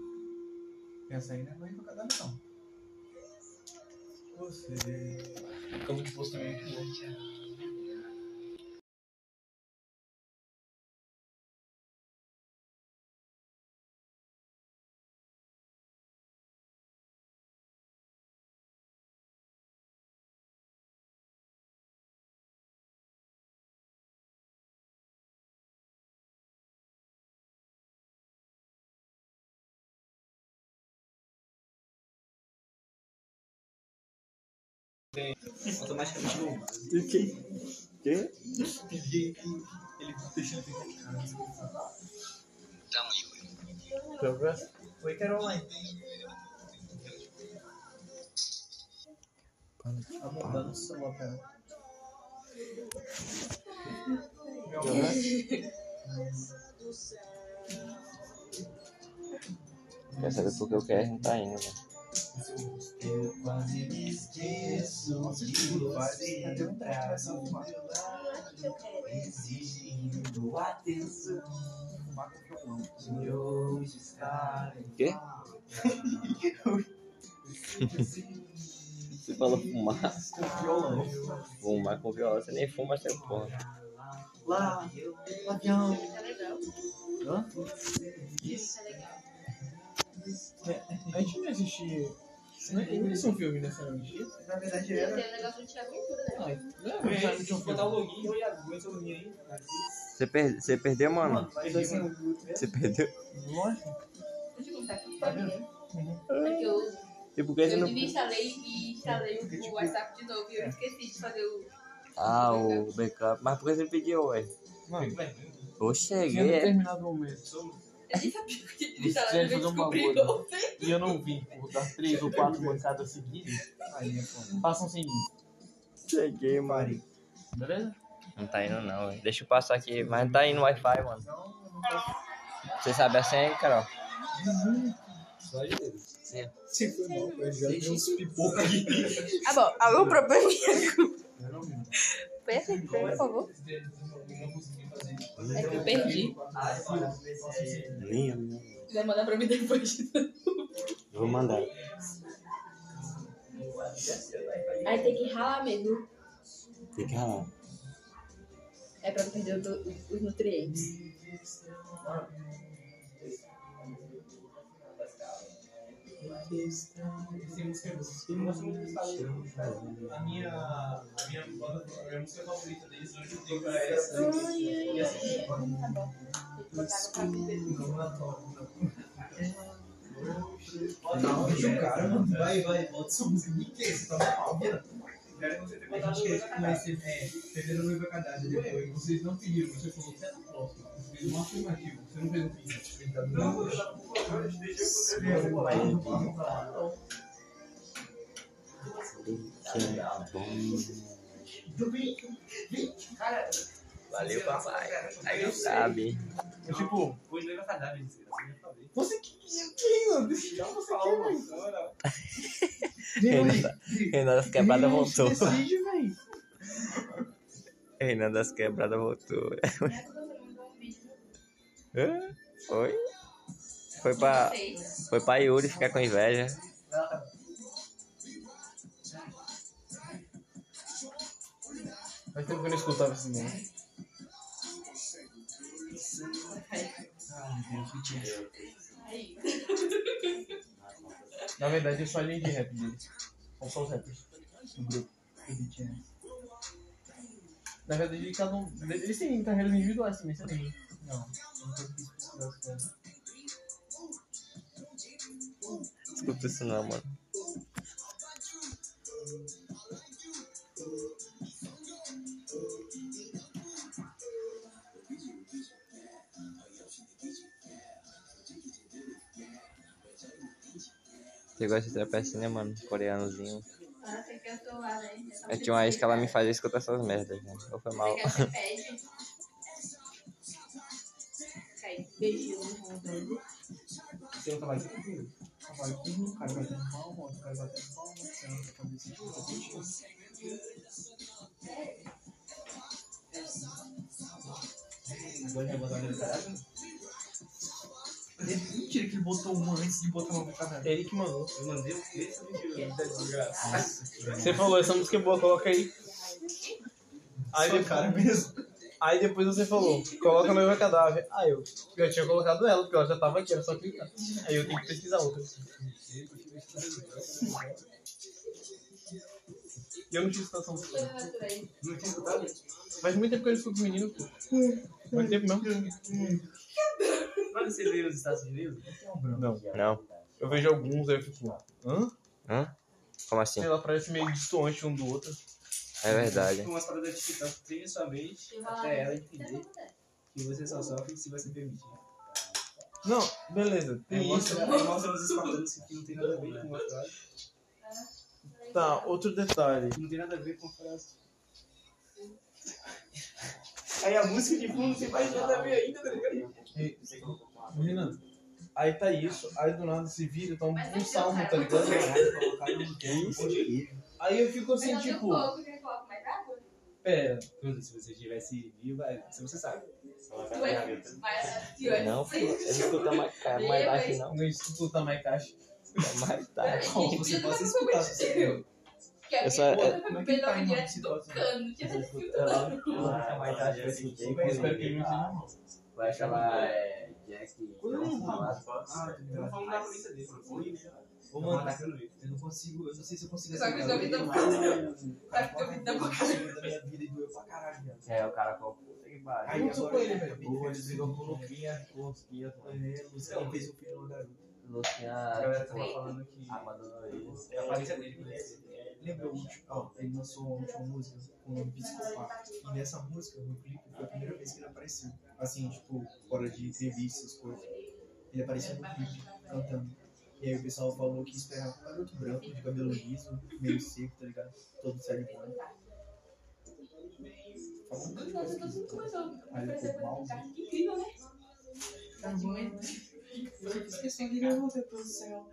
Essa aí não é banho pra cada não. Você. Como de posto também. Automaticamente não. Que? Que? Ele deixa ele ficar em casa. Oi, Caroline. Tá mandando o celular pra ela. Quer saber por que o QR não tá indo, velho. Eu quase me esqueço de você entrar no meu lado, exigindo atenção. De hoje estar em Quê? Você falou fumar. Com violão. Fumar com violão, você nem fuma, você porra. Lá, avião. Tá. Hã? Tá legal. A gente não assistia. Não é um filme necessariamente. Na verdade Tem um negócio de aventura, né? Não, não, mas já tinha um filme. Botar o login e aguenta essa login aí. Você, per... você perdeu, mano? Você perdeu? Lógico. Deixa eu contar aqui pra ninguém. É que eu, E por que você eu não. devia instalei e instalei o WhatsApp de novo e eu esqueci de fazer o. Ah, o backup. Mas por que você pediu, ué? Mano, Eu tinha cheguei. é? determinado momento. Eu nem sabia que tinha Eles instalado, quiseram eu fazer um descobri bagulho. ontem. E eu não vi por dar três ou quatro mancadas seguidas. Aí é foda. Passam sem mim. Cheguei, mano. Beleza? Não tá indo, não, velho. Deixa eu passar aqui. Mas não tá indo Wi-Fi, mano. Você sabe a senha, Carol? Sim. Se foi mal, eu já vi uns pipoca aí. Ah, bom, algum probleminha com. Foi por favor. É que eu perdi. Minha, minha. Vai mandar pra mim depois. Vou mandar. Aí tem que ralar mesmo. Tem que ralar. É pra não perder os nutrientes. A minha, a minha, banda- a minha música favorita deles hoje eu tenho pra essa. E assim, Tá bom. Deixa o cara, mano. Vai, vai, bota essa música. Que isso? Tá mal, vira. Quero que você tenha A botado gente dois quer na conhecer, é, perderam noiva cadáver depois. Vocês não pediram, você falou que é na próxima. Você fez um afirmativo, você não fez um pedido. Não, eu já deixa eu poder. Cara, Valeu, papai. Aí sabe. Eu, tipo, desgraça, eu já falei. você que quem, mano? Deixa você quer, velho. Renan, Renan das quebradas voltou. Decide. Renan das quebradas voltou. Foi? Foi pra, foi pra Yuri ficar com inveja. Faz tempo que eu não escutava esse nome. Tinha. Na verdade, eu sou a linha de rap dele. São só os rappers do grupo. do BTS. Na verdade, cada um. Eles têm carreiras individuais também, sabia? Não, nunca quis pesquisar as coisas. Escuta isso não, mano. Você gosta de trap assim, né, mano? Coreanozinho. Eu tinha uma ex que ela me fazia escutar essas merdas, né? Ou foi mal. Você pede. Cai, beijinho no rosto. Tem um trabalho aqui, trabalho aqui, o cara vai outro cara vai fazer isso, Agora já botar ele caralho? Botou uma antes de botar uma caralho. Ele que mandou. Eu mandei o que? Você falou, essa música é boa, coloca aí. Aí Só depois, cara mesmo. Aí depois você falou, coloca noiva cadáver. Aí eu, eu tinha colocado ela, porque ela já tava aqui, era só clicar. Aí eu tenho que pesquisar outra. E eu não tinha escutado essa música. Não tinha escutado? Faz muito tempo que eu escuto menino, pô. Faz tempo mesmo. Mas você veio nos Estados Unidos? Não. Não. Eu vejo alguns, aí eu fico, hã? Hã? Como assim? Sei lá, parece meio distoante um do outro. É verdade. Com umas paradas de TikTok, treine sua mente até ela entender que você só sofre se você permitir. Não, beleza, tem isso. mostra, nos espartanos que não tem nada a ver com a frase. Tá, outro detalhe. Não tem nada a ver com a frase. Aí a música de fundo você faz nada a ver ainda, tá ligado? Renan, aí tá isso, aí do nada se vira, tá um, um salmo, tá ligado? Isso? Aí eu fico assim, eu tipo, mais pera, Tudo, se você estivesse vivo, é, se você sabe. Não, escuta mais, ca- mais baixo, não. não escuta mais caixa. Mais tarde. Como você possa escutar, se você viu. A Eu minha é- é que tá pelo aí, direto mano, do cano. Eu. Eu espero que ele não seja. Vai aquela é, Jack. Eu falo da polícia dele. Ô, Mano. Eu não consigo, eu não sei se eu consigo Só que eu vi Eu- eu- Só que eu vi da boca. da minha vida e doeu pra caralho. É, o cara falou, puta que pariu. Aí agora com ele, velho. Ele desligou com o Luquinha. com o Luquinha. É, Luciano fez o filho garoto. A Luquinha. galera tava falando que. É a aparência dele. né? Lembra o último? Ó, ele lançou a última música com o Psicopata. E nessa música, no clipe, foi a primeira vez que ele apareceu. Assim, tipo, fora de entrevistas, coisas. Ele apareceu no clipe, cantando. E aí o pessoal falou que esperava um garoto branco, de cabelo liso, meio seco, tá ligado? Todo sério bom. Falou um monte de coisa Aí ele oferecer ficou mal. Que incrível, né? Esqueci de ir você pro céu.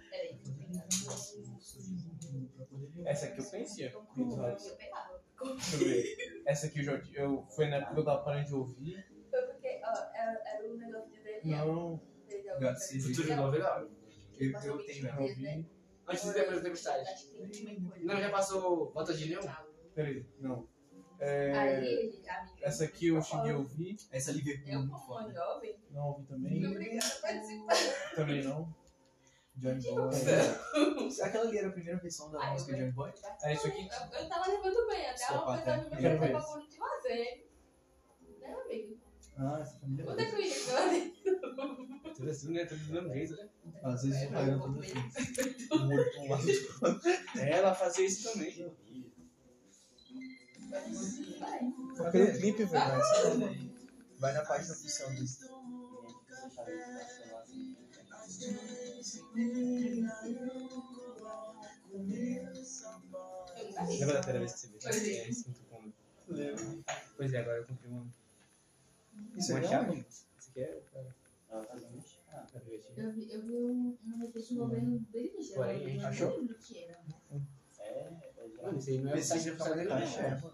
Essa aqui eu conhecia. Deixa eu ver. Essa aqui eu já. Eu, foi na época que eu tava parando de ouvir. Foi porque, ó, era, era o negócio de Daniel. Não. Você Daniel. jogou novela? Eu, eu tenho ela. ouvi. Antes de depois da tempestade. Não, já passou Volta de Leão? Peraí, não. É, Aí, amiga. essa aqui eu cheguei a ouvir. Essa Liverpool. Eu, como uma jovem, Não ouvi também. obrigada a participar. Também não. Johnny Boy. Aquela ali era a primeira versão da Ah, música Johnny Boy? É isso aqui? Eu, eu tava levando bem, até uma Psicopata, coisa é. me Quero ver perguntou isso. pra onde fazer. Né, amigo? Ah, essa família. Onde é que eu ia? Tudo assim, né? Tudo do mesmo jeito, né? Às vezes eu pego tudo assim. É, ela fazia isso também. Aquele clipe, velho. mas- Vai na página oficial dele. Lembra da primeira vez que você viu? Pois é. É, isso muito bom. Pois é, agora eu comprei uma. Isso uma é chave. real? Você quer? Ah, tá. Ah, tá. Eu vi, eu vi um, um repente envolvendo bem ligeiro. Porém, achou? lembro o que era. Mano, isso aí não é Esse dele, taxa, não.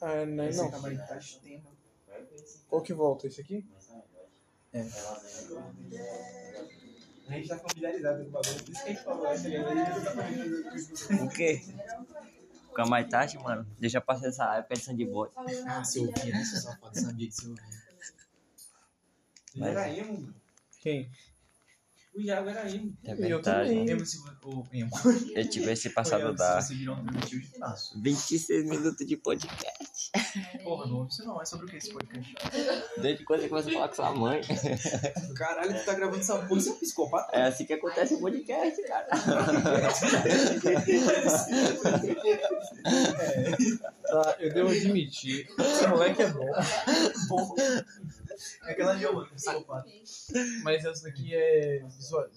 Ah, não, Esse não. acaba de taxa tema. Qual que volta? Esse aqui? É. A gente tá familiarizado com o bagulho, por isso que a gente falou essa galera, a gente tá familiarizado O quê? Fica mais tarde, mano. Deixa passar essa época de Sandyboy. Ah, se eu ouvia, né? Seu safado, sabia que você ouvia. Ele Mas- era emo, mano. Quem? O Iago era emo. É Eu verdade. também. Emo, se o emo. Eu tivesse passado Iago, da Se você virar um permitiu de braço. 26 minutos de podcast. Porra, não isso não. É sobre o que esse podcast? Desde quando você começou a falar com sua mãe? Caralho, tu tá gravando essa porra, você é um psicopata? É assim que acontece o podcast, cara. Tá, eu devo admitir. Esse moleque é bom. Bom. É aquela ó, mano, psicopata. Mas essa daqui é visual,